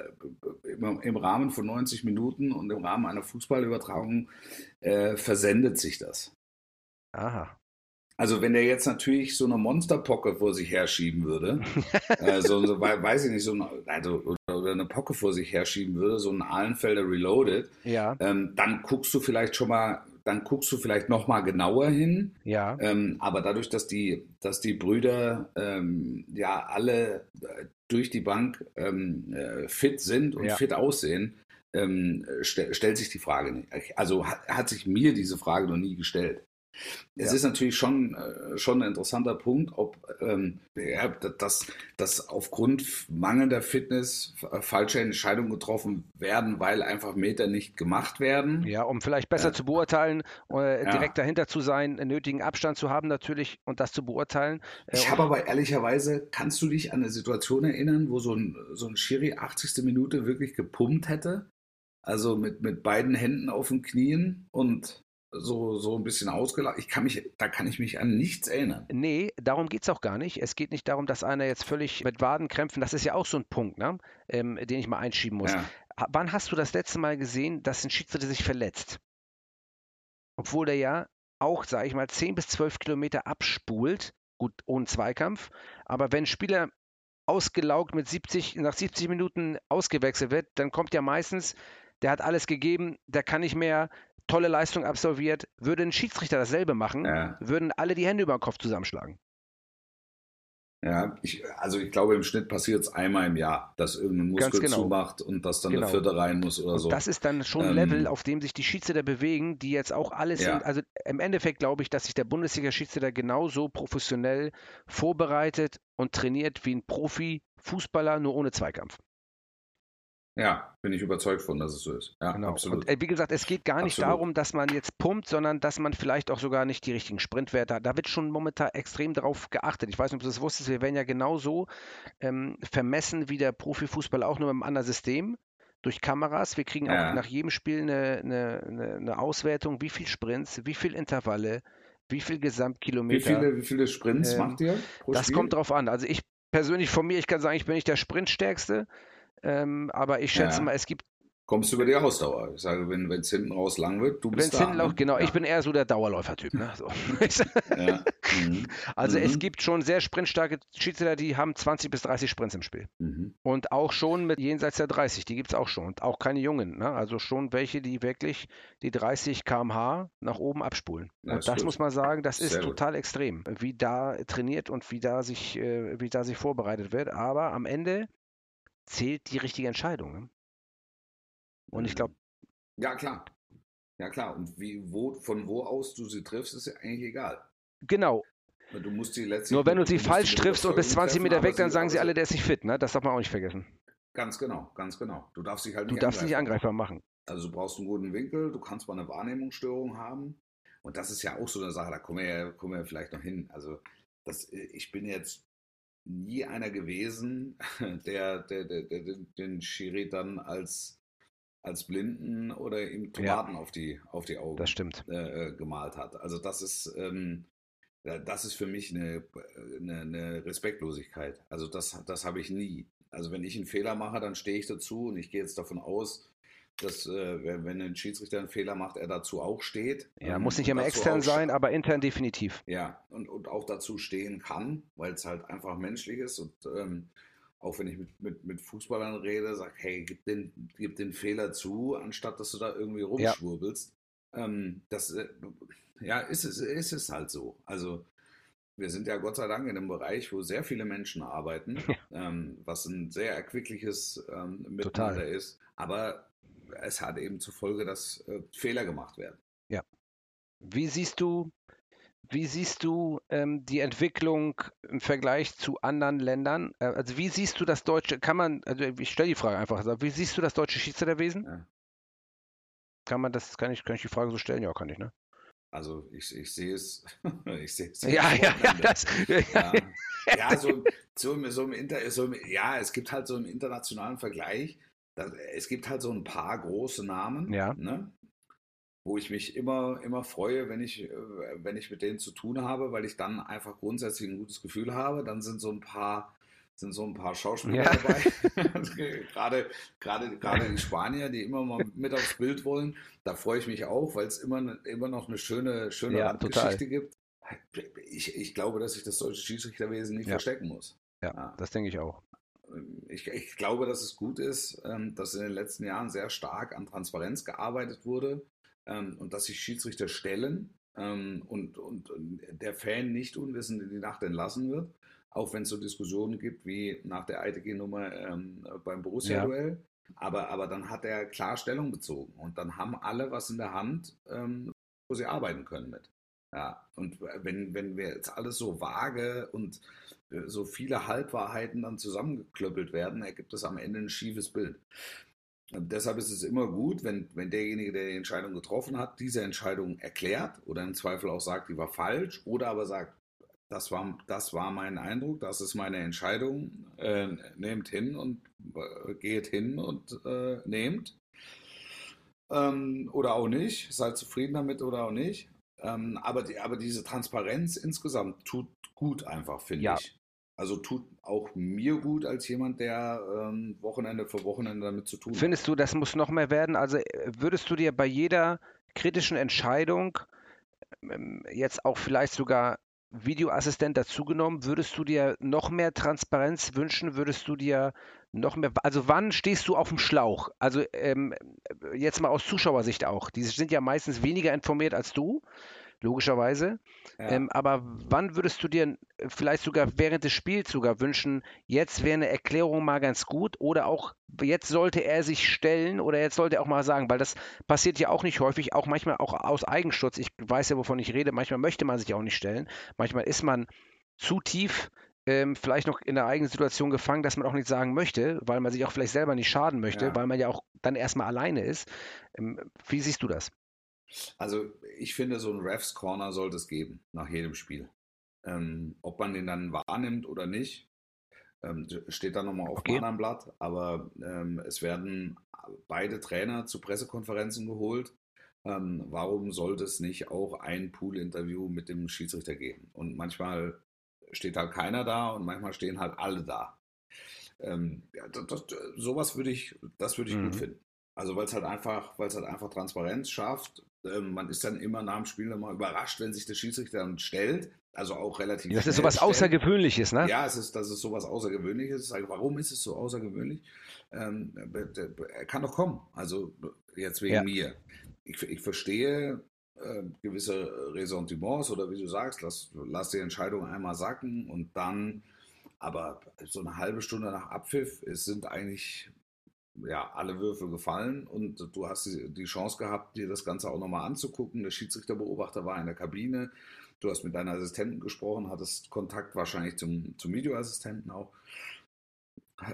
S2: im, im, Rahmen von 90 Minuten und im Rahmen einer Fußballübertragung äh, versendet sich das.
S1: Aha.
S2: Also wenn der jetzt natürlich so eine Monsterpocke vor sich herschieben würde, äh, so, so, weiß ich nicht, so eine, also, oder, oder, eine Pocke vor sich herschieben würde, so ein Ahlenfelder Reloaded,
S1: ja.
S2: ähm, dann guckst du vielleicht schon mal, dann guckst du vielleicht noch mal genauer hin.
S1: Ja.
S2: Ähm, aber dadurch, dass die, dass die Brüder ähm, ja alle äh, durch die Bank ähm, äh, fit sind und
S1: Ja.
S2: fit aussehen, ähm, st stellt sich die Frage nicht. Also hat, hat sich mir diese Frage noch nie gestellt. Es
S1: Ja.
S2: ist natürlich schon, äh, schon ein interessanter Punkt, ob ähm, ja, dass, dass aufgrund mangelnder Fitness f- falsche Entscheidungen getroffen werden, weil einfach Meter nicht gemacht werden.
S1: Ja, um vielleicht besser
S2: Ja.
S1: zu beurteilen, äh, direkt dahinter zu sein, einen nötigen Abstand zu haben natürlich und das zu beurteilen. Äh,
S2: Ich habe aber ehrlicherweise, kannst du dich an eine Situation erinnern, wo so ein, so ein Schiri 80. Minute wirklich gepumpt hätte? Also mit, mit beiden Händen auf den Knien und so, so ein bisschen ausgelacht. Ich kann mich, da kann ich mich an nichts erinnern.
S1: Nee, darum geht es auch gar nicht. Es geht nicht darum, dass einer jetzt völlig mit Wadenkrämpfen, das ist ja auch so ein Punkt, ne? ähm, den ich mal einschieben muss.
S2: Ja.
S1: Wann hast du das letzte Mal gesehen, dass ein Schiedsrichter sich verletzt? Obwohl der ja auch, sage ich mal, 10 bis 12 Kilometer abspult, gut, ohne Zweikampf, aber wenn ein Spieler ausgelaugt mit 70, nach 70 Minuten ausgewechselt wird, dann kommt ja meistens, der hat alles gegeben, der kann nicht mehr, tolle Leistung absolviert. Würde ein Schiedsrichter dasselbe machen,
S2: Ja.
S1: würden alle die Hände über den Kopf zusammenschlagen.
S2: Ja, ich, also ich glaube, im Schnitt passiert es einmal im Jahr, dass irgendein Muskel
S1: genau.
S2: zumacht und dass dann
S1: Genau.
S2: eine vierte rein muss oder
S1: Und
S2: so.
S1: das ist dann schon ein
S2: Ähm,
S1: Level, auf dem sich die Schiedsrichter bewegen, die jetzt auch alles
S2: Ja.
S1: sind. Also im Endeffekt glaube ich, dass sich der Bundesliga-Schiedsrichter genauso professionell vorbereitet und trainiert wie ein Profi-Fußballer, nur ohne Zweikampf.
S2: Ja, bin ich überzeugt von, dass es so ist. Ja,
S1: Genau.
S2: absolut.
S1: Und äh, wie gesagt, es geht gar nicht
S2: Absolut.
S1: darum, dass man jetzt pumpt, sondern dass man vielleicht auch sogar nicht die richtigen Sprintwerte hat. Da wird schon momentan extrem darauf geachtet. Ich weiß nicht, ob du das wusstest, wir werden ja genauso ähm, vermessen wie der Profifußball auch nur mit einem anderen System. Durch Kameras. Wir kriegen
S2: Ja.
S1: auch nach jedem Spiel eine, eine, eine, Auswertung, wie viel Sprints, wie viel Intervalle, wie viel
S2: wie,
S1: Gesamtkilometer.
S2: viele, wie viele Sprints
S1: Ähm,
S2: macht ihr
S1: Das
S2: Spiel?
S1: kommt drauf an. Also ich persönlich von mir, ich kann sagen, ich bin nicht der Sprintstärkste, ähm, aber ich schätze
S2: Ja.
S1: mal, es gibt
S2: kommst du über die Ausdauer. Ich sage, wenn es hinten raus lang wird, du bist
S1: Wenn's
S2: da.
S1: hinten läuft, genau.
S2: Ja.
S1: Ich bin eher so der Dauerläufertyp. Ne? So.
S2: ja. mhm.
S1: Also es
S2: Mhm.
S1: gibt schon sehr sprintstarke Schiedsrichter, die haben 20 bis 30 Sprints im Spiel.
S2: Mhm.
S1: Und auch schon mit jenseits der 30, die gibt es auch schon. Und auch keine Jungen. Ne? Also schon welche, die wirklich die 30 km/h nach oben abspulen.
S2: Ja,
S1: und das
S2: gut.
S1: muss man sagen, das ist
S2: Sehr gut.
S1: total extrem, wie da trainiert und wie da sich, äh, wie da sich vorbereitet wird. Aber am Ende zählt die richtige Entscheidung. Ne? Und ich glaube,
S2: Ja, klar. Ja, klar. Und wie, wo, von wo aus du sie triffst, ist ja eigentlich egal.
S1: genau.
S2: Du musst sie letztlich.
S1: Nur wenn du sie falsch triffst und bis
S2: Überzeugung
S1: 20
S2: treffen,
S1: Meter weg, dann sagen sie alle, der ist nicht fit. Ne? Das darf man auch nicht vergessen.
S2: Ganz genau, ganz genau. Du darfst dich halt
S1: Du
S2: nicht
S1: darfst nicht angreifbar machen.
S2: Also du brauchst einen guten Winkel, du kannst mal eine Wahrnehmungsstörung haben. Und das ist ja auch so eine Sache, da kommen wir ja, kommen wir vielleicht noch hin. Also das, ich bin jetzt nie einer gewesen, der, der, der, der den- Schiri dann als, als Blinden oder ihm Tomaten auf, die, auf die Augen
S1: stimmt.
S2: äh, gemalt hat. Also das ist, ähm, ja, das ist für mich eine, eine, eine Respektlosigkeit. Also das, das habe ich nie. Also wenn ich einen Fehler mache, dann stehe ich dazu und ich gehe jetzt davon aus, dass äh, wenn wenn ein Schiedsrichter einen Fehler macht, er dazu auch steht.
S1: Ja,
S2: Ähm,
S1: muss nicht immer extern sein, aber intern definitiv.
S2: ja, und, und auch dazu stehen kann, weil es halt einfach menschlich ist. Und ähm, auch wenn ich mit, mit, mit Fußballern rede, sag, hey, gib den, gib den Fehler zu, anstatt dass du da irgendwie rumschwurbelst. Ähm, das, äh, ja, ist es, ist es halt so. Also wir sind ja Gott sei Dank in einem Bereich, wo sehr viele Menschen arbeiten, ähm, was ein sehr erquickliches ähm, Miteinander
S1: Total.
S2: ist. Aber es hat eben zur Folge, dass äh, Fehler gemacht werden.
S1: Wie siehst du, wie siehst du ähm, die Entwicklung im Vergleich zu anderen Ländern? Äh, also wie siehst du das deutsche, kann man, also ich stelle die Frage einfach, also wie siehst du das deutsche Schiedsrichterwesen?
S2: Ja.
S1: Kann man das, kann ich, kann ich die Frage so stellen? Ja, kann ich, ne?
S2: Also ich, ich sehe es, ich sehe es.
S1: Ja, ja, ja, das,
S2: ja, ja so, so, im- so, im Inter, so im, ja, es gibt halt so im internationalen Vergleich, da, es gibt halt so ein paar große Namen,
S1: Ja.
S2: ne, wo ich mich immer, immer freue, wenn ich, äh, wenn ich mit denen zu tun habe, weil ich dann einfach grundsätzlich ein gutes Gefühl habe. Dann sind so ein paar, sind so ein paar Schauspieler
S1: Ja.
S2: dabei. gerade, gerade, gerade die Spanier, die immer mal mit aufs Bild wollen. Da freue ich mich auch, weil es immer, immer noch eine schöne, schöne
S1: Ja,
S2: Randgeschichte
S1: total.
S2: gibt. Ich, ich glaube, dass sich das deutsche Schiedsrichterwesen nicht
S1: Ja.
S2: verstecken muss. Ja.
S1: das denke ich auch.
S2: Ich, ich glaube, dass es gut ist, ähm, dass in den letzten Jahren sehr stark an Transparenz gearbeitet wurde ähm, und dass sich Schiedsrichter stellen ähm, und, und, und der Fan nicht unwissend in die Nacht entlassen wird, auch wenn es so Diskussionen gibt wie nach der ITG-Nummer ähm, beim Borussia-Duell. Aber, aber dann hat er klar Stellung bezogen und dann haben alle was in der Hand, ähm, wo sie arbeiten können mit. Ja, und wenn, wenn wir jetzt alles so vage und so viele Halbwahrheiten dann zusammengeklöppelt werden, ergibt es am Ende ein schiefes Bild. Und deshalb ist es immer gut, wenn, wenn derjenige, der die Entscheidung getroffen hat, diese Entscheidung erklärt oder im Zweifel auch sagt, die war falsch oder aber sagt, das war, das war mein Eindruck, das ist meine Entscheidung, äh, nehmt hin und äh, geht hin und äh, nehmt. Ähm, oder auch nicht, seid zufrieden damit oder auch nicht. Ähm, aber, die, aber diese Transparenz insgesamt tut gut einfach, finde
S1: Ja.
S2: ich. Also tut auch mir gut als jemand, der ähm, Wochenende für Wochenende damit zu tun
S1: Findest du, das muss noch mehr werden? Also äh, würdest du dir bei jeder kritischen Entscheidung, ähm, jetzt auch vielleicht sogar Videoassistent dazugenommen, würdest du dir noch mehr Transparenz wünschen? Würdest du dir noch mehr, also wann stehst du auf dem Schlauch? Also ähm, jetzt mal aus Zuschauersicht auch. Die sind ja meistens weniger informiert als du, logischerweise.
S2: Ja.
S1: Ähm, aber wann würdest du dir äh, vielleicht sogar während des Spiels sogar wünschen, jetzt wäre eine Erklärung mal ganz gut oder auch jetzt sollte er sich stellen oder jetzt sollte er auch mal sagen, weil das passiert ja auch nicht häufig, auch manchmal auch aus Eigenschutz. Ich weiß ja, wovon ich rede. Manchmal möchte man sich auch nicht stellen. Manchmal ist man zu tief ähm, vielleicht noch in der eigenen Situation gefangen, dass man auch nicht sagen möchte, weil man sich auch vielleicht selber nicht schaden möchte,
S2: Ja.
S1: weil man ja auch dann erstmal alleine ist. Ähm, wie siehst du das?
S2: Also ich finde, so ein Refs Corner sollte es geben nach jedem Spiel. Ähm, ob man den dann wahrnimmt oder nicht, ähm, steht dann nochmal auf
S1: Okay.
S2: dem anderen Blatt. Aber ähm, es werden beide Trainer zu Pressekonferenzen geholt. Ähm, warum sollte es nicht auch ein Pool-Interview mit dem Schiedsrichter geben? Und manchmal steht halt keiner da und manchmal stehen halt alle da. Ähm, ja, das, das, sowas würde ich, das würde ich
S1: Mhm.
S2: gut finden. Also weil es halt einfach, weil es halt einfach Transparenz schafft. Ähm, man ist dann immer nach dem Spiel nochmal überrascht, wenn sich der Schiedsrichter dann stellt. Also auch relativ.
S1: Das ist sowas
S2: stellt.
S1: Außergewöhnliches, ne?
S2: Ja, es ist, das ist sowas Außergewöhnliches. Warum ist es so außergewöhnlich? Ähm, er kann doch kommen. Also jetzt wegen
S1: Ja.
S2: mir. Ich, ich verstehe äh, gewisse Ressentiments oder wie du sagst, lass, lass die Entscheidung einmal sacken und dann, aber so eine halbe Stunde nach Abpfiff, es sind eigentlich ja, alle Würfel gefallen und du hast die, Chance gehabt, dir das Ganze auch nochmal anzugucken. Der Schiedsrichterbeobachter war in der Kabine. Du hast mit deiner Assistenten gesprochen, hattest Kontakt wahrscheinlich zum, zum Videoassistenten auch.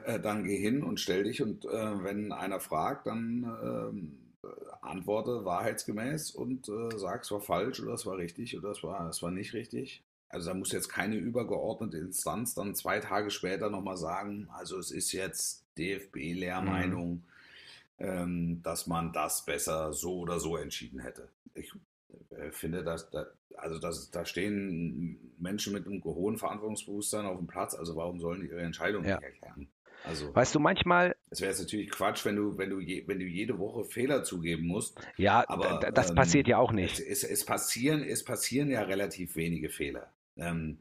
S2: Äh, dann geh hin und stell dich und äh, wenn einer fragt, dann ähm, antworte wahrheitsgemäß und äh, sag, es war falsch oder es war richtig oder es war, es war nicht richtig. Also da muss jetzt keine übergeordnete Instanz dann zwei Tage später nochmal sagen, also es ist jetzt DFB-Lehrmeinung, ähm, dass man das besser so oder so entschieden hätte. Ich äh, finde, dass da, also das, da stehen Menschen mit einem hohen Verantwortungsbewusstsein auf dem Platz, also warum sollen die ihre Entscheidung
S1: Ja.
S2: nicht erklären? Also
S1: Weißt du, manchmal,
S2: es wäre jetzt natürlich Quatsch, wenn du, wenn du, je, wenn du jede Woche Fehler zugeben musst.
S1: ja,
S2: Aber,
S1: das
S2: ähm,
S1: passiert ja auch
S2: Es,
S1: nicht.
S2: es, es, passieren, es passieren ja relativ wenige Fehler. Ähm,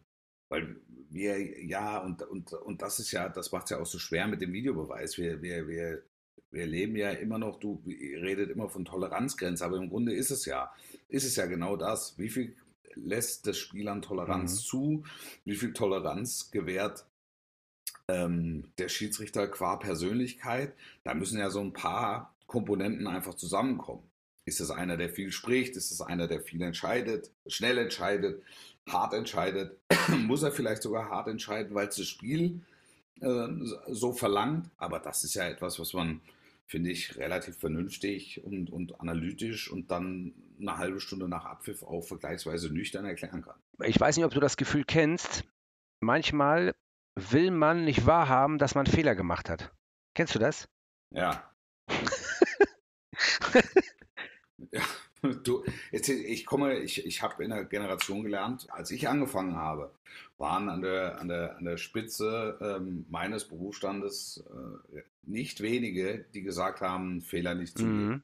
S2: weil wir, ja, und, und, und das ist ja, das macht es ja auch so schwer mit dem Videobeweis. Wir, wir, wir, wir leben ja immer noch, du redet immer von Toleranzgrenze, aber im Grunde ist es ja, ist es ja genau das. Wie viel lässt das Spiel an Toleranz
S1: Mhm.
S2: zu? Wie viel Toleranz gewährt ähm, der Schiedsrichter qua Persönlichkeit? Da müssen ja so ein paar Komponenten einfach zusammenkommen. Ist es einer, der viel spricht? Ist es einer, der viel entscheidet, schnell entscheidet, hart entscheidet? Muss er vielleicht sogar hart entscheiden, weil es das Spiel äh, so verlangt? Aber das ist ja etwas, was man, finde ich, relativ vernünftig und, und analytisch und dann eine halbe Stunde nach Abpfiff auch vergleichsweise nüchtern erklären kann.
S1: Ich weiß nicht, ob du das Gefühl kennst. Manchmal will man nicht wahrhaben, dass man Fehler gemacht hat. Kennst du das?
S2: Ja. ja. Du, jetzt, ich komme, ich, ich habe in der Generation gelernt, als ich angefangen habe, waren an der, an der, an der Spitze ähm, meines Berufsstandes äh, nicht wenige, die gesagt haben, Fehler nicht zugeben.
S1: Mhm.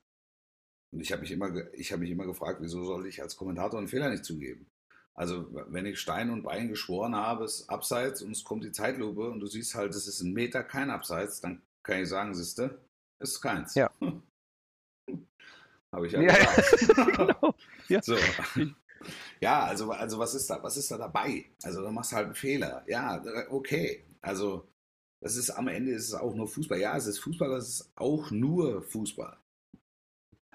S2: Und ich habe mich, immer ich hab mich immer gefragt, wieso soll ich als Kommentator einen Fehler nicht zugeben? Also, wenn ich Stein und Bein geschworen habe, es ist abseits und es kommt die Zeitlupe und du siehst halt, es ist ein Meter kein Abseits, dann kann ich sagen, siehste, es ist keins.
S1: Ja.
S2: Habe ich ja,
S1: Ja, genau. Ja.
S2: So. Ja, also, also was ist da, was ist da dabei? Also da machst du halt einen Fehler. Ja, okay. Also das ist am Ende ist es auch nur Fußball. Ja, es ist Fußball, das ist auch nur Fußball.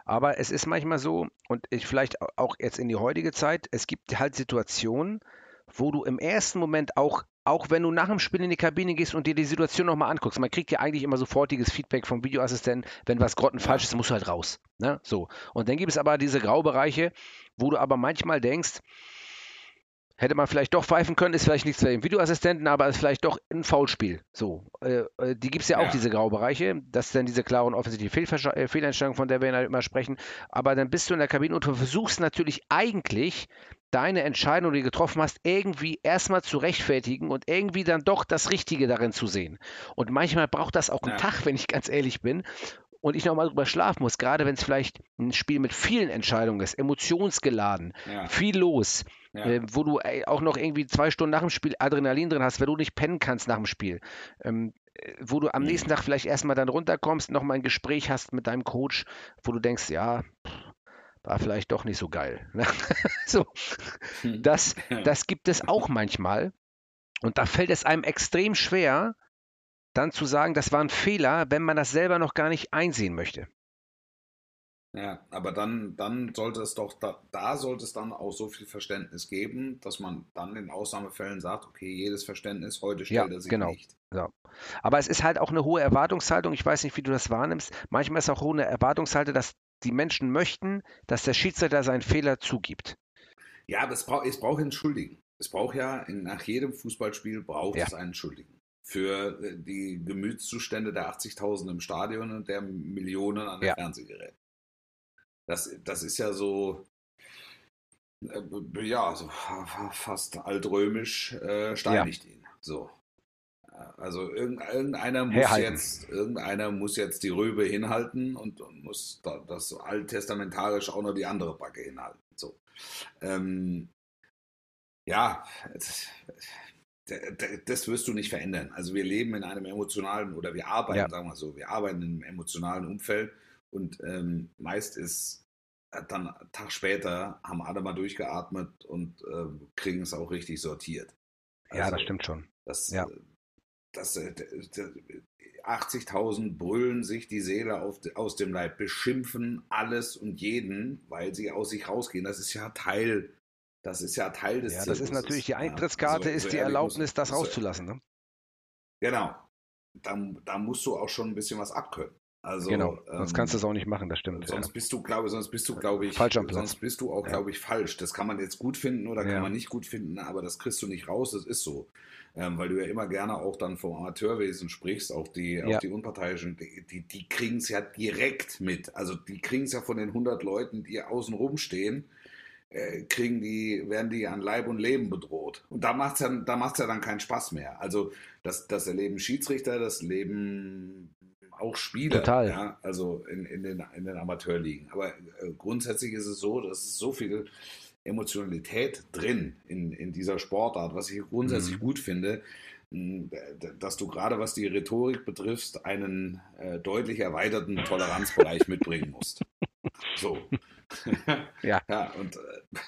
S1: Aber es ist manchmal so, und ich vielleicht au- auch jetzt in die heutige Zeit, es gibt halt Situationen, wo du im ersten Moment auch, auch wenn du nach dem Spiel in die Kabine gehst und dir die Situation nochmal anguckst, man kriegt ja eigentlich immer sofortiges Feedback vom Videoassistenten, wenn was grottenfalsch ist, musst du halt raus. Ne? So. Und dann gibt es aber diese Graubereiche, wo du aber manchmal denkst, hätte man vielleicht doch pfeifen können, ist vielleicht nichts für den Videoassistenten, aber ist vielleicht doch ein Foulspiel. So, äh, äh, die gibt es ja auch,
S2: Ja.
S1: diese Graubereiche. Das ist dann diese klare und offensichtliche Fehlversch- äh, Fehlentscheidung, von der wir halt immer sprechen. Aber dann bist du in der Kabine und du versuchst natürlich eigentlich deine Entscheidung, die du getroffen hast, irgendwie erstmal zu rechtfertigen und irgendwie dann doch das Richtige darin zu sehen. Und manchmal braucht das auch einen
S2: Ja.
S1: Tag, wenn ich ganz ehrlich bin. Und ich nochmal drüber schlafen muss, gerade wenn es vielleicht ein Spiel mit vielen Entscheidungen ist, emotionsgeladen,
S2: Ja,
S1: viel los,
S2: ja.
S1: äh, wo du ey, auch noch irgendwie zwei Stunden nach dem Spiel Adrenalin drin hast, wenn du nicht pennen kannst nach dem Spiel. Ähm, äh, wo du am
S2: Mhm.
S1: nächsten Tag vielleicht erstmal dann runterkommst, nochmal ein Gespräch hast mit deinem Coach, wo du denkst, ja, war vielleicht doch nicht so geil. ne? so, das, das gibt es auch manchmal. Und da fällt es einem extrem schwer, dann zu sagen, das war ein Fehler, wenn man das selber noch gar nicht einsehen möchte.
S2: Ja, aber dann, dann sollte es doch, da, da sollte es dann auch so viel Verständnis geben, dass man dann in Ausnahmefällen sagt, okay, jedes Verständnis, heute
S1: Ja,
S2: stellt er sich
S1: genau.
S2: nicht.
S1: Aber es ist halt auch eine hohe Erwartungshaltung. Ich weiß nicht, wie du das wahrnimmst. Manchmal ist auch hohe Erwartungshaltung, dass die Menschen möchten, dass der Schiedsrichter seinen Fehler zugibt.
S2: Ja, aber es, brauch, es braucht einen Schuldigen. Es braucht ja, nach jedem Fußballspiel braucht
S1: Ja.
S2: es einen Schuldigen. Für äh, die Gemütszustände der 80.000 im Stadion und der Millionen an den
S1: Ja.
S2: Fernsehgeräten. Das, das ist ja so, äh, ja, so fa- fast altrömisch äh, steinigt ihn. So. Also irgendeiner muss
S1: Herhalten.
S2: jetzt, irgendeiner muss jetzt die Rübe hinhalten und, und muss da, das alttestamentarisch auch noch die andere Backe hinhalten. So. Ähm, ja, das, das wirst du nicht verändern. Also wir leben in einem emotionalen oder wir arbeiten,
S1: Ja.
S2: sagen wir so, wir arbeiten in einem emotionalen Umfeld und ähm, meist ist äh, dann einen Tag später haben alle mal durchgeatmet und ähm, kriegen es auch richtig sortiert.
S1: Ja,
S2: Also,
S1: das stimmt schon.
S2: Das,
S1: Ja.
S2: äh, das, äh, d- d- 80.000 brüllen sich die Seele auf, aus dem Leib, beschimpfen alles und jeden, weil sie aus sich rausgehen. Das ist ja Teil, das ist ja Teil des
S1: Ja, das ist natürlich die
S2: Ja,
S1: Eintrittskarte,
S2: so-
S1: ist
S2: so
S1: die Erlaubnis,
S2: muss-
S1: das rauszulassen. Ne?
S2: Genau. Da, da musst du auch schon ein bisschen was abkönnen. Also,
S1: genau, sonst
S2: ähm,
S1: kannst du es auch nicht machen, das stimmt.
S2: Sonst
S1: ja.
S2: bist du, glaube sonst bist du, glaube ich,
S1: Falsch am Platz.
S2: sonst bist du auch,
S1: Ja.
S2: glaube ich, falsch. Das kann man jetzt gut finden oder
S1: Ja.
S2: kann man nicht gut finden, aber das kriegst du nicht raus. Das ist so, ähm, weil du ja immer gerne auch dann vom Amateurwesen sprichst, auch die, auch die Unparteiischen, die, die, die kriegen es ja direkt mit. Also die kriegen es ja von den 100 Leuten, die außen rumstehen, äh, kriegen die, werden die an Leib und Leben bedroht. Und da macht's ja, da macht's ja dann keinen Spaß mehr. Also das, das erleben Schiedsrichter, das leben auch Spieler.
S1: Total.
S2: Ja, also in, in, den, in den Amateurligen. Aber äh, grundsätzlich ist es so, dass es so viel Emotionalität drin in, in dieser Sportart, was ich grundsätzlich
S1: Mhm.
S2: gut finde, dass du gerade was die Rhetorik betrifft, einen äh, deutlich erweiterten Toleranzbereich mitbringen musst. So.
S1: Ja.
S2: Ja, und äh,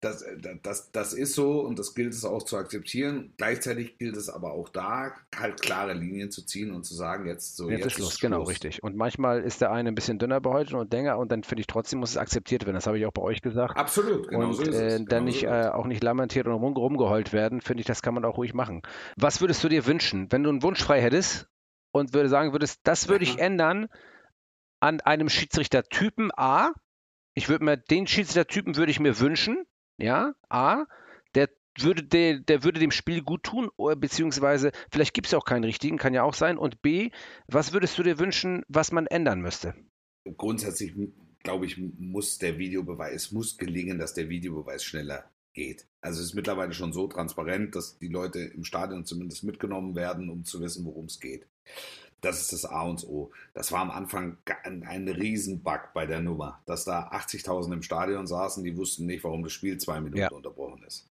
S2: das, äh, das, das ist so und das gilt es auch zu akzeptieren. Gleichzeitig gilt es aber auch da, halt klare Linien zu ziehen und zu sagen, jetzt so,
S1: Jetzt, ist Schluss, genau, richtig. Und manchmal ist der eine ein bisschen dünner behäutet und länger und dann finde ich trotzdem muss es akzeptiert werden. Das habe ich auch bei euch gesagt.
S2: Absolut, genau
S1: und
S2: so ist es.
S1: äh,
S2: Genau
S1: dann
S2: so
S1: nicht,
S2: es.
S1: äh, auch nicht lamentiert und rum, rumgeheult werden, finde ich, das kann man auch ruhig machen. Was würdest du dir wünschen, wenn du einen Wunsch frei hättest und würde sagen würdest, das würde ich ändern an einem Schiedsrichtertypen A? Ich würde mir den Schiedsrichtertypen würde ich mir wünschen, ja, A, der würde, der, der würde dem Spiel gut tun, beziehungsweise vielleicht gibt es ja auch keinen richtigen, kann ja auch sein. Und B, was würdest du dir wünschen, was man ändern müsste?
S2: grundsätzlich, glaube ich, muss der Videobeweis, muss gelingen, dass der Videobeweis schneller geht. Also es ist mittlerweile schon so transparent, dass die Leute im Stadion zumindest mitgenommen werden, um zu wissen, worum es geht. Das ist das A und O. Das war am Anfang ein Riesenbug bei der Nummer, dass da 80.000 im Stadion saßen, die wussten nicht, warum das Spiel zwei Minuten
S1: Ja.
S2: unterbrochen ist.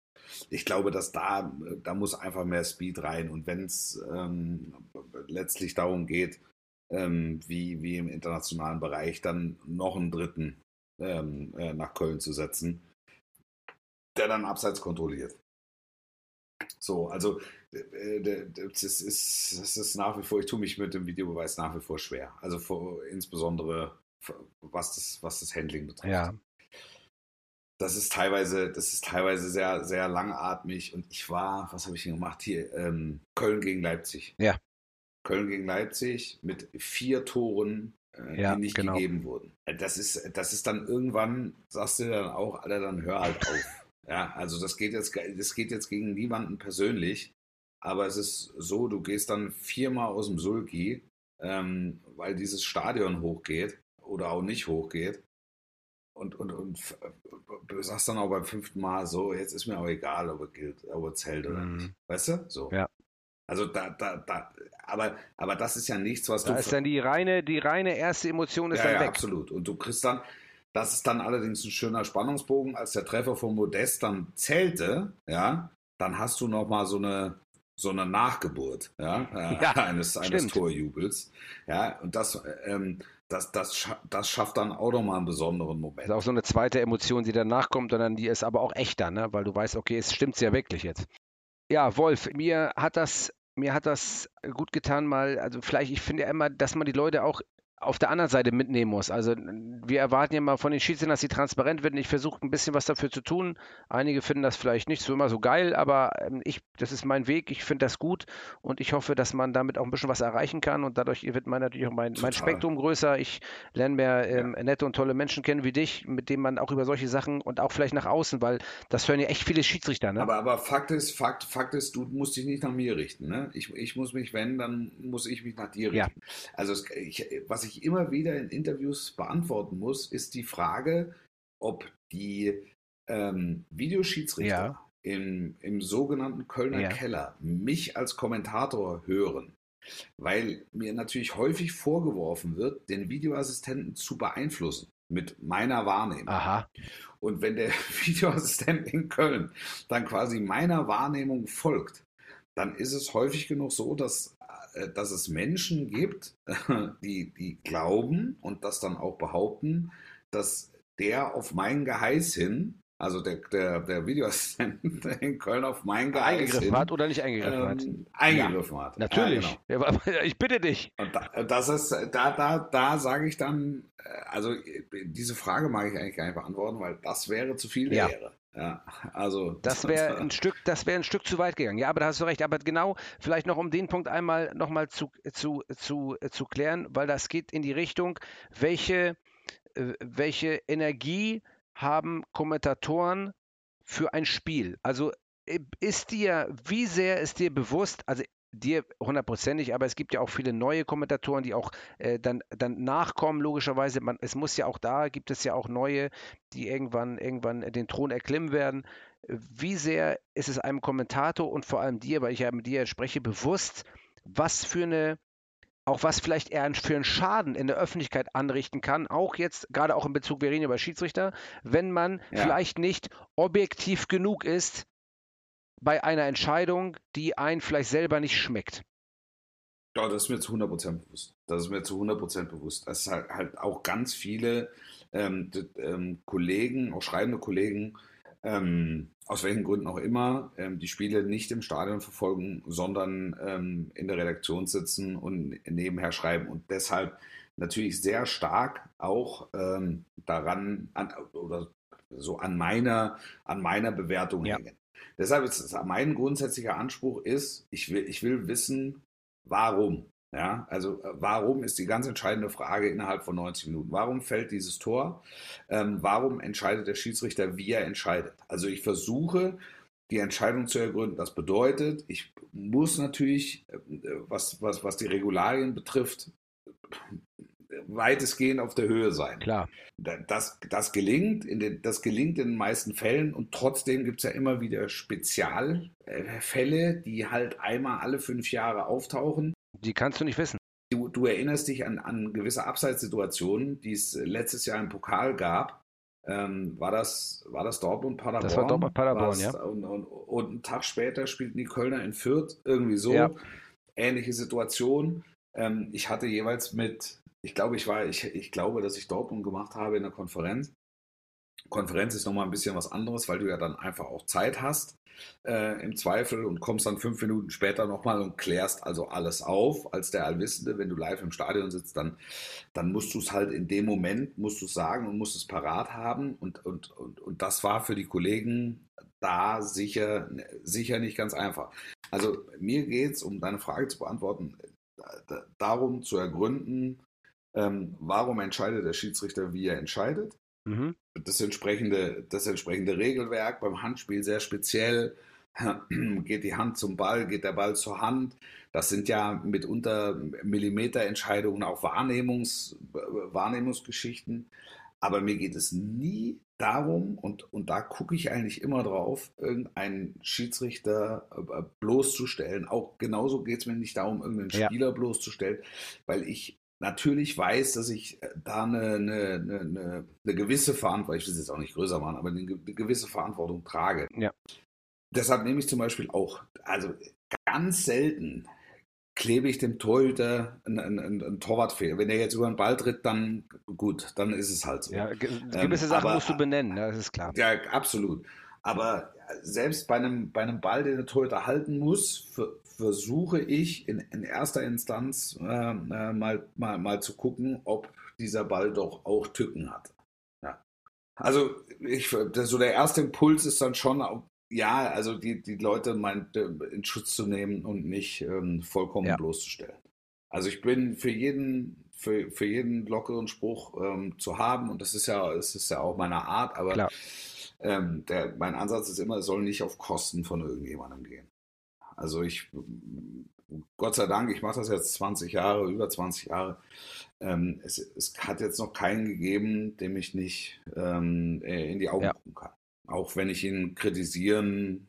S2: Ich glaube, dass da, da muss einfach mehr Speed rein. Und wenn es ähm, letztlich darum geht, ähm, wie, wie im internationalen Bereich, dann noch einen dritten ähm, äh, nach Köln zu setzen, der dann abseits kontrolliert. So, also äh, äh, das ist, das ist nach wie vor, ich tue mich mit dem Videobeweis nach wie vor schwer. Also vor, insbesondere was das, was das Handling betrifft.
S1: Ja,
S2: Das ist teilweise, das ist teilweise sehr, sehr langatmig. Und ich war, was habe ich denn gemacht hier? Ähm, Köln gegen Leipzig.
S1: Ja.
S2: Köln gegen Leipzig mit vier Toren, äh,
S1: Ja,
S2: die nicht
S1: genau.
S2: gegeben wurden. Das ist, das ist dann irgendwann, sagst du dann auch, Alter, dann hör halt auf. Ja, also das geht jetzt, das geht jetzt gegen niemanden persönlich. Aber es ist so, du gehst dann viermal aus dem Sulki, ähm, weil dieses Stadion hochgeht oder auch nicht hochgeht. Und, und, und du sagst dann auch beim fünften Mal so, jetzt ist mir auch egal, ob er gilt, ob er zählt oder
S1: Mhm.
S2: nicht. Weißt du? So.
S1: Ja.
S2: Also da, da, da, aber, aber das ist ja nichts, was
S1: da
S2: du.
S1: ist dann die reine, die reine erste Emotion ist
S2: ja,
S1: dann
S2: ja,
S1: weg.
S2: absolut. Und du kriegst dann, das ist dann allerdings ein schöner Spannungsbogen, als der Treffer von Modest dann zählte, ja, dann hast du noch mal so eine so eine Nachgeburt ja, äh,
S1: Ja,
S2: eines, eines. Torjubels. Ja, und das, ähm, das, das, das schafft dann auch nochmal einen besonderen Moment.
S1: Das ist auch so eine zweite Emotion, die danach kommt und dann die ist aber auch echter, ne? weil du weißt, okay, es stimmt ja wirklich jetzt. Ja, Wolf, mir hat das, mir hat das gut getan, mal, also vielleicht, ich finde ja immer, dass man die Leute auch auf der anderen Seite mitnehmen muss. Also wir erwarten ja mal von den Schiedsrichtern, dass sie transparent werden. Ich versuche ein bisschen was dafür zu tun. Einige finden das vielleicht nicht so immer so geil, aber ähm, ich, das ist mein Weg. Ich finde das gut und ich hoffe, dass man damit auch ein bisschen was erreichen kann und dadurch wird mein natürlich auch mein, mein. Spektrum größer. Ich lerne mehr ähm, nette und tolle Menschen kennen wie dich, mit denen man auch über solche Sachen und auch vielleicht nach außen, weil das hören ja echt viele Schiedsrichter, ne?
S2: Aber, aber Fakt ist, Fakt, Fakt ist, du musst dich nicht nach mir richten. Ne? Ich, ich muss mich, wenn, dann muss ich mich nach dir
S1: Ja.
S2: richten. Also es, ich, was ich immer wieder in Interviews beantworten muss, ist die Frage, ob die ähm, Videoschiedsrichter
S1: Ja.
S2: im, im sogenannten Kölner
S1: Ja.
S2: Keller mich als Kommentator hören, weil mir natürlich häufig vorgeworfen wird, den Videoassistenten zu beeinflussen mit meiner Wahrnehmung.
S1: Aha.
S2: Und wenn der Videoassistent in Köln dann quasi meiner Wahrnehmung folgt, dann ist es häufig genug so, dass, äh, dass es Menschen gibt, die, die glauben und das dann auch behaupten, dass der auf mein Geheiß hin, also der, der, der Videoassistent in Köln auf mein Geheiß
S1: Eingegriffen
S2: hin,
S1: hat oder nicht eingegriffen hat?
S2: ähm, eingegriffen hat.
S1: Natürlich.
S2: Ja, genau.
S1: Ja, aber ich bitte dich.
S2: Und da, das ist, da, da, da sage ich dann, äh, also äh, diese Frage mag ich eigentlich gar nicht beantworten, weil das wäre zu viel
S1: Ja.
S2: Ehre. Ja, also
S1: Das wäre ein Stück, das wäre ein Stück zu weit gegangen. Ja, aber da hast du recht. Aber genau, vielleicht noch um den Punkt einmal nochmal zu, zu, zu, zu klären, weil das geht in die Richtung, welche, äh, welche Energie haben Kommentatoren für ein Spiel? Also äh, ist dir, wie sehr ist dir bewusst, also dir hundertprozentig, aber es gibt ja auch viele neue Kommentatoren, die auch äh, dann, dann nachkommen, logischerweise. Man, es muss ja auch da, gibt es ja auch neue, die irgendwann, irgendwann den Thron erklimmen werden. Wie sehr ist es einem Kommentator und vor allem dir, weil ich ja mit dir spreche, bewusst, was für eine, auch was vielleicht er für einen Schaden in der Öffentlichkeit anrichten kann, auch jetzt, gerade auch in Bezug, wir reden über Schiedsrichter, wenn man
S2: Ja.
S1: vielleicht nicht objektiv genug ist bei einer Entscheidung, die einen vielleicht selber nicht schmeckt.
S2: Ja, das ist mir zu 100% bewusst. Das ist mir zu 100% bewusst. Es ist halt, halt auch ganz viele ähm, ähm, Kollegen, auch schreibende Kollegen, ähm, aus welchen Gründen auch immer, ähm, die Spiele nicht im Stadion verfolgen, sondern ähm, in der Redaktion sitzen und nebenher schreiben und deshalb natürlich sehr stark auch ähm, daran an, oder so an meiner, an meiner Bewertung
S1: Ja.
S2: hängen. Deshalb ist es mein grundsätzlicher Anspruch ist, ich will, ich will wissen, warum. Ja, also äh, warum ist die ganz entscheidende Frage innerhalb von 90 Minuten? Warum fällt dieses Tor? Ähm, warum entscheidet der Schiedsrichter, wie er entscheidet? Also ich versuche, die Entscheidung zu ergründen. Das bedeutet, ich muss natürlich, äh, was, was, was die Regularien betrifft, weitestgehend auf der Höhe sein.
S1: Klar.
S2: Da- Das, das, gelingt in den, das gelingt in den meisten Fällen und trotzdem gibt es ja immer wieder Spezialfälle, die halt einmal alle fünf Jahre auftauchen.
S1: Die kannst du nicht wissen.
S2: Du, du erinnerst dich an, an gewisse Abseitssituationen, die es letztes Jahr im Pokal gab. Ähm, war das, war das Dortmund-Paderborn?
S1: Das war Dortmund-Paderborn,
S2: War's-
S1: ja.
S2: Und, und, und einen Tag später spielten die Kölner in Fürth, irgendwie so.
S1: Ja.
S2: Ähnliche Situation. Ähm, ich hatte jeweils mit, ich glaube, ich war, ich, ich glaube, dass ich Dortmund gemacht habe in der Konferenz. Konferenz ist nochmal ein bisschen was anderes, weil du ja dann einfach auch Zeit hast äh, im Zweifel und kommst dann fünf Minuten später nochmal und klärst also alles auf als der Allwissende. Wenn du live im Stadion sitzt, dann, dann musst du es halt in dem Moment, musst du sagen und musst es parat haben. Und, und, und, und das war für die Kollegen da sicher, sicher nicht ganz einfach. Also mir geht es, um deine Frage zu beantworten, da- da- darum zu ergründen, ähm, warum entscheidet der Schiedsrichter, wie er entscheidet
S1: Mhm.
S2: das entsprechende, das entsprechende Regelwerk beim Handspiel sehr speziell. Geht die Hand zum Ball, geht der Ball zur Hand. Das sind ja mitunter Millimeterentscheidungen, auch Wahrnehmungs, Wahrnehmungsgeschichten. Aber mir geht es nie darum, und, und da gucke ich eigentlich immer drauf, irgendeinen Schiedsrichter äh, bloßzustellen. Auch genauso geht es mir nicht darum, irgendeinen
S1: Ja.
S2: Spieler bloßzustellen, weil ich natürlich weiß, dass ich äh, da eine, eine, eine, eine, gewisse Verantwortung, ich will es jetzt auch nicht größer machen, aber eine, ge- eine gewisse Verantwortung trage.
S1: Ja.
S2: Deshalb nehme ich zum Beispiel auch, also ganz selten klebe ich dem Torhüter einen, einen, einen, Torwartfehler. Wenn er jetzt über den Ball tritt, dann gut, dann ist es halt so.
S1: Ja,
S2: Ähm,
S1: gewisse Sachen
S2: aber-
S1: musst du benennen, ne? das ist klar.
S2: Ja, absolut. Aber selbst bei einem, bei einem Ball, den der Torhüter halten muss, ver- versuche ich in, in erster Instanz äh, äh, mal, mal, mal zu gucken, ob dieser Ball doch auch Tücken hat. Ja. Also ich, so der erste Impuls ist dann schon, ja, also die, die Leute meint, äh, in Schutz zu nehmen und nicht ähm, vollkommen
S1: Ja.
S2: bloßzustellen. Also ich bin für jeden, für, für jeden lockeren Spruch ähm, zu haben und das ist ja, das ist ja auch meine Art, aber ähm, der, mein Ansatz ist immer, es soll nicht auf Kosten von irgendjemandem gehen. Also ich, Gott sei Dank, ich mache das jetzt 20 Jahre, über 20 Jahre. Ähm, es, es hat jetzt noch keinen gegeben, dem ich nicht ähm, äh, in die Augen
S1: Ja.
S2: gucken kann. auch wenn ich ihn kritisieren,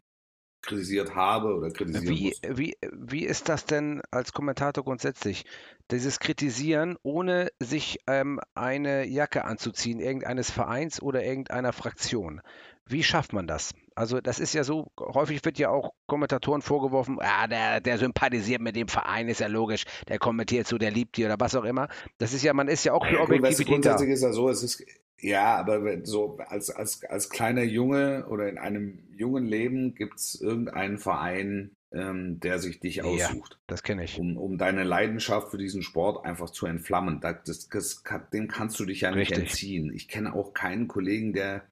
S2: kritisiert habe oder kritisieren
S1: Wie,
S2: muss.
S1: wie, wie ist das denn als Kommentator grundsätzlich? Dieses Kritisieren, ohne sich ähm, eine Jacke anzuziehen, irgendeines Vereins oder irgendeiner Fraktion. Wie schafft man das? Also das ist ja so, häufig wird ja auch Kommentatoren vorgeworfen, ah, der, der sympathisiert mit dem Verein, ist ja logisch, der kommentiert so, der liebt die oder was auch immer. Das ist ja, man ist ja auch für
S2: Ja, gut,
S1: Objektivität da.
S2: grundsätzlich ist ja so, es ist, ja, aber so als, als, als kleiner Junge oder in einem jungen Leben gibt es irgendeinen Verein, ähm, der sich dich
S1: Ja.
S2: aussucht,
S1: Das kenne ich.
S2: um, um deine Leidenschaft für diesen Sport einfach zu entflammen. Da- Das, das, kann- dem kannst du dich ja nicht
S1: Richtig.
S2: entziehen. Ich kenne auch keinen Kollegen, der,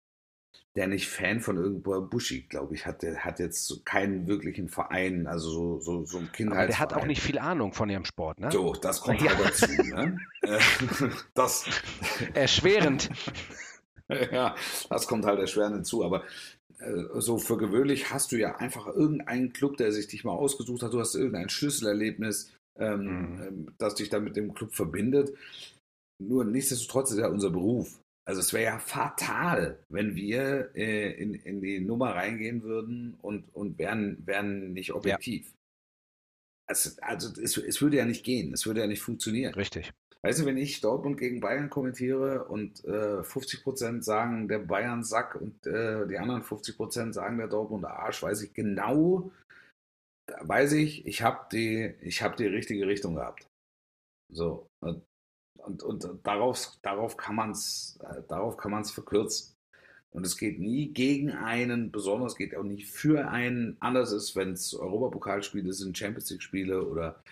S2: der nicht Fan von irgendwo Buschi, glaube ich, hat, der hat jetzt keinen wirklichen Verein, also so, so, so ein
S1: Aber
S2: Kindheitsverein.
S1: der hat auch nicht viel Ahnung von ihrem Sport, ne?
S2: So, das kommt
S1: Ja.
S2: halt dazu. Ne? Das,
S1: Erschwerend.
S2: ja, das kommt halt erschwerend hinzu. Aber äh, so für gewöhnlich hast du ja einfach irgendeinen Club, der sich dich mal ausgesucht hat. Du hast irgendein Schlüsselerlebnis, ähm,
S1: Mhm.
S2: ähm, das dich dann mit dem Club verbindet. Nur nichtsdestotrotz ist ja unser Beruf. Also es wäre ja fatal, wenn wir äh, in, in die Nummer reingehen würden und, und wären, wären nicht objektiv. Es, also es, es würde ja nicht gehen, es würde ja nicht funktionieren.
S1: Richtig.
S2: Weißt du, wenn ich Dortmund gegen Bayern kommentiere und äh, 50% sagen, der Bayern Sack und äh, die anderen 50% sagen, der Dortmund Arsch, weiß ich genau, da weiß ich, ich habe die, ich hab die richtige Richtung gehabt. So. Und, und, und darauf, darauf kann man es darauf kann man's verkürzen. Und es geht nie gegen einen, besonders geht auch nicht für einen. Anders ist, wenn es Europapokalspiele sind, Champions League-Spiele oder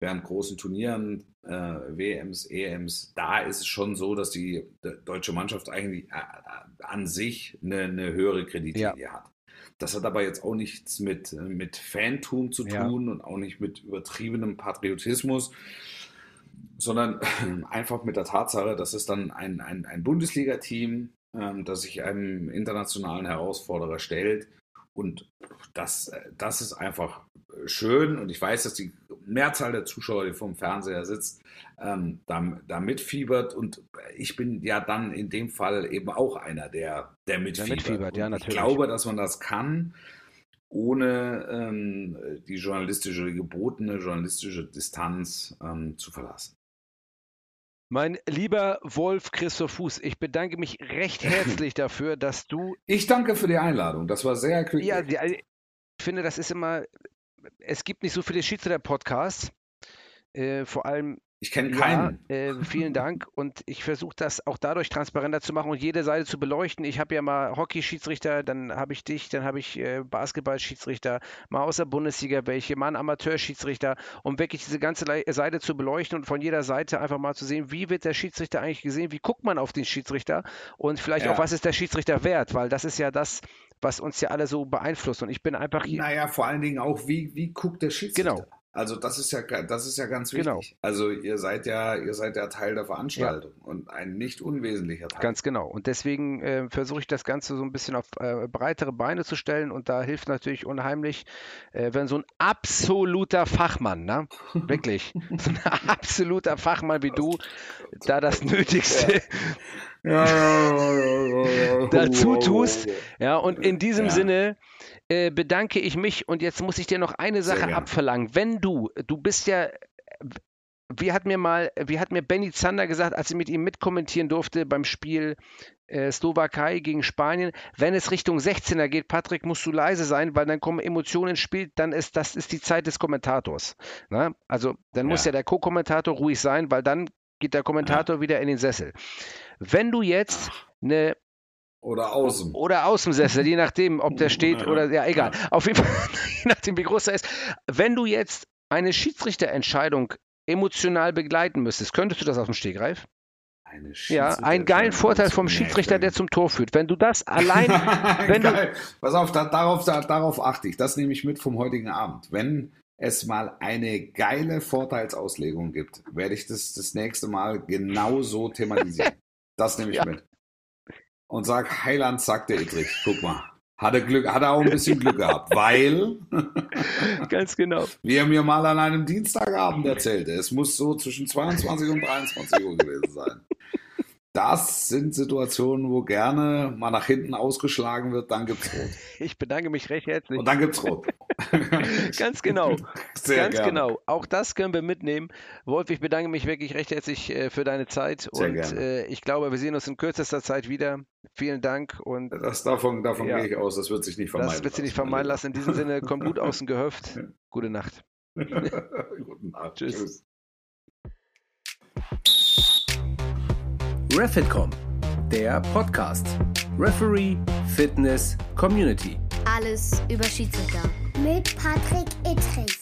S2: während großen Turnieren, äh, WMs, EMs, da ist es schon so, dass die de- deutsche Mannschaft eigentlich äh, an sich eine, eine höhere Kreditlinie hat. Das hat aber jetzt auch nichts mit, äh, mit Fantum zu
S1: Ja.
S2: tun und auch nicht mit übertriebenem Patriotismus, sondern einfach mit der Tatsache, dass es dann ein, ein, ein Bundesliga-Team, ähm, das sich einem internationalen Herausforderer stellt. Und das, äh, das ist einfach schön. Und ich weiß, dass die Mehrzahl der Zuschauer, die vom Fernseher sitzt, ähm, da, da mitfiebert. Und ich bin ja dann in dem Fall eben auch einer, der, der mitfiebert.
S1: mitfiebert, ja, natürlich.
S2: Ich glaube, dass man das kann, ohne ähm, die journalistische, gebotene journalistische Distanz ähm, zu verlassen.
S1: Mein lieber Wolf Christoph Fuß, ich bedanke mich recht herzlich dafür, dass du
S2: Ich danke für die Einladung. Das war sehr quick.
S1: Ja, also, ich finde, das ist immer, es gibt nicht so viele Schiedsrichter-Podcasts. Äh, vor allem,
S2: ich kenne
S1: ja,
S2: keinen.
S1: äh, vielen Dank. Und ich versuche das auch dadurch transparenter zu machen und jede Seite zu beleuchten. Ich habe ja mal Hockey-Schiedsrichter, dann habe ich dich, dann habe ich äh, Basketball-Schiedsrichter, mal aus der Bundesliga welche, mal einen Amateur-Schiedsrichter, um wirklich diese ganze Lei- Seite zu beleuchten und von jeder Seite einfach mal zu sehen, wie wird der Schiedsrichter eigentlich gesehen, wie guckt man auf den Schiedsrichter und vielleicht
S2: Ja.
S1: auch, was ist der Schiedsrichter wert, weil das ist ja das, was uns ja alle so beeinflusst. Und ich bin einfach hier.
S2: Naja, vor allen Dingen auch, wie, wie guckt der Schiedsrichter?
S1: Genau.
S2: Also das ist ja das ist ja ganz wichtig.
S1: Genau.
S2: Also ihr seid ja, ihr seid ja Teil der Veranstaltung und ein nicht unwesentlicher Teil.
S1: Ganz genau. Und deswegen äh, versuche ich das Ganze so ein bisschen auf äh, breitere Beine zu stellen. Und da hilft natürlich unheimlich, äh, wenn so ein absoluter Fachmann, ne? wirklich, so ein absoluter Fachmann wie du, da das Nötigste dazu tust. Ja, und in diesem
S2: Ja.
S1: Sinne äh, bedanke ich mich. Und jetzt muss ich dir noch eine Sache abverlangen. Wenn du, du bist ja. Wie hat mir mal, wie hat mir Benny Zander gesagt, als ich mit ihm mitkommentieren durfte beim Spiel äh, Slowakei gegen Spanien, wenn es Richtung 16er geht, Patrick, musst du leise sein, weil dann kommen Emotionen ins Spiel, dann ist das ist die Zeit des Kommentators. Ne? Also dann muss
S2: Ja.
S1: ja der Co-Kommentator ruhig sein, weil dann geht der Kommentator wieder in den Sessel. Wenn du jetzt eine
S2: Oder außen.
S1: oder aus dem Sessel, je nachdem, ob der steht
S2: Ja.
S1: oder ja, egal. Auf jeden Fall, je nachdem, wie groß er ist. Wenn du jetzt eine Schiedsrichterentscheidung emotional begleiten müsstest, könntest du das aus dem Stegreif?
S2: Eine
S1: Ja, einen geilen Vorteil vom Schiedsrichter, der zum Tor führt. Wenn du das allein, wenn du-.
S2: Pass auf, da, darauf, da, darauf achte ich. Das nehme ich mit vom heutigen Abend. Wenn es mal eine geile Vorteilsauslegung gibt, werde ich das das nächste Mal genau so thematisieren. Das nehme ich
S1: Ja.
S2: mit. Und sag, Heiland sagte Idrich, guck mal. Hat er, Glück, hat er auch ein bisschen Glück gehabt, weil,
S1: ganz genau.
S2: wie er mir mal an einem Dienstagabend erzählte, es muss so zwischen 22 und 23 Uhr gewesen sein. Das sind Situationen, wo gerne mal nach hinten ausgeschlagen wird, dann gibt's rot.
S1: Ich bedanke mich recht herzlich.
S2: Und dann gibt's rot.
S1: Ganz genau.
S2: Sehr
S1: Ganz
S2: gerne.
S1: genau. Auch das können wir mitnehmen. Wolf, ich bedanke mich wirklich recht herzlich äh, für deine Zeit
S2: Sehr
S1: und
S2: gerne.
S1: äh, ich glaube, wir sehen uns in kürzester Zeit wieder. Vielen Dank und
S2: Das, davon davon
S1: Ja.
S2: gehe ich aus, das wird sich nicht vermeiden.
S1: das wird sich nicht vermeiden lassen. In diesem Sinne, komm gut aus dem Gehöft. Gute Nacht.
S2: Guten Abend.
S1: Tschüss.
S3: RefitCom, der Podcast. Referee, Fitness, Community.
S4: Alles über Schiedsrichter.
S5: Mit Patrick Ittrich.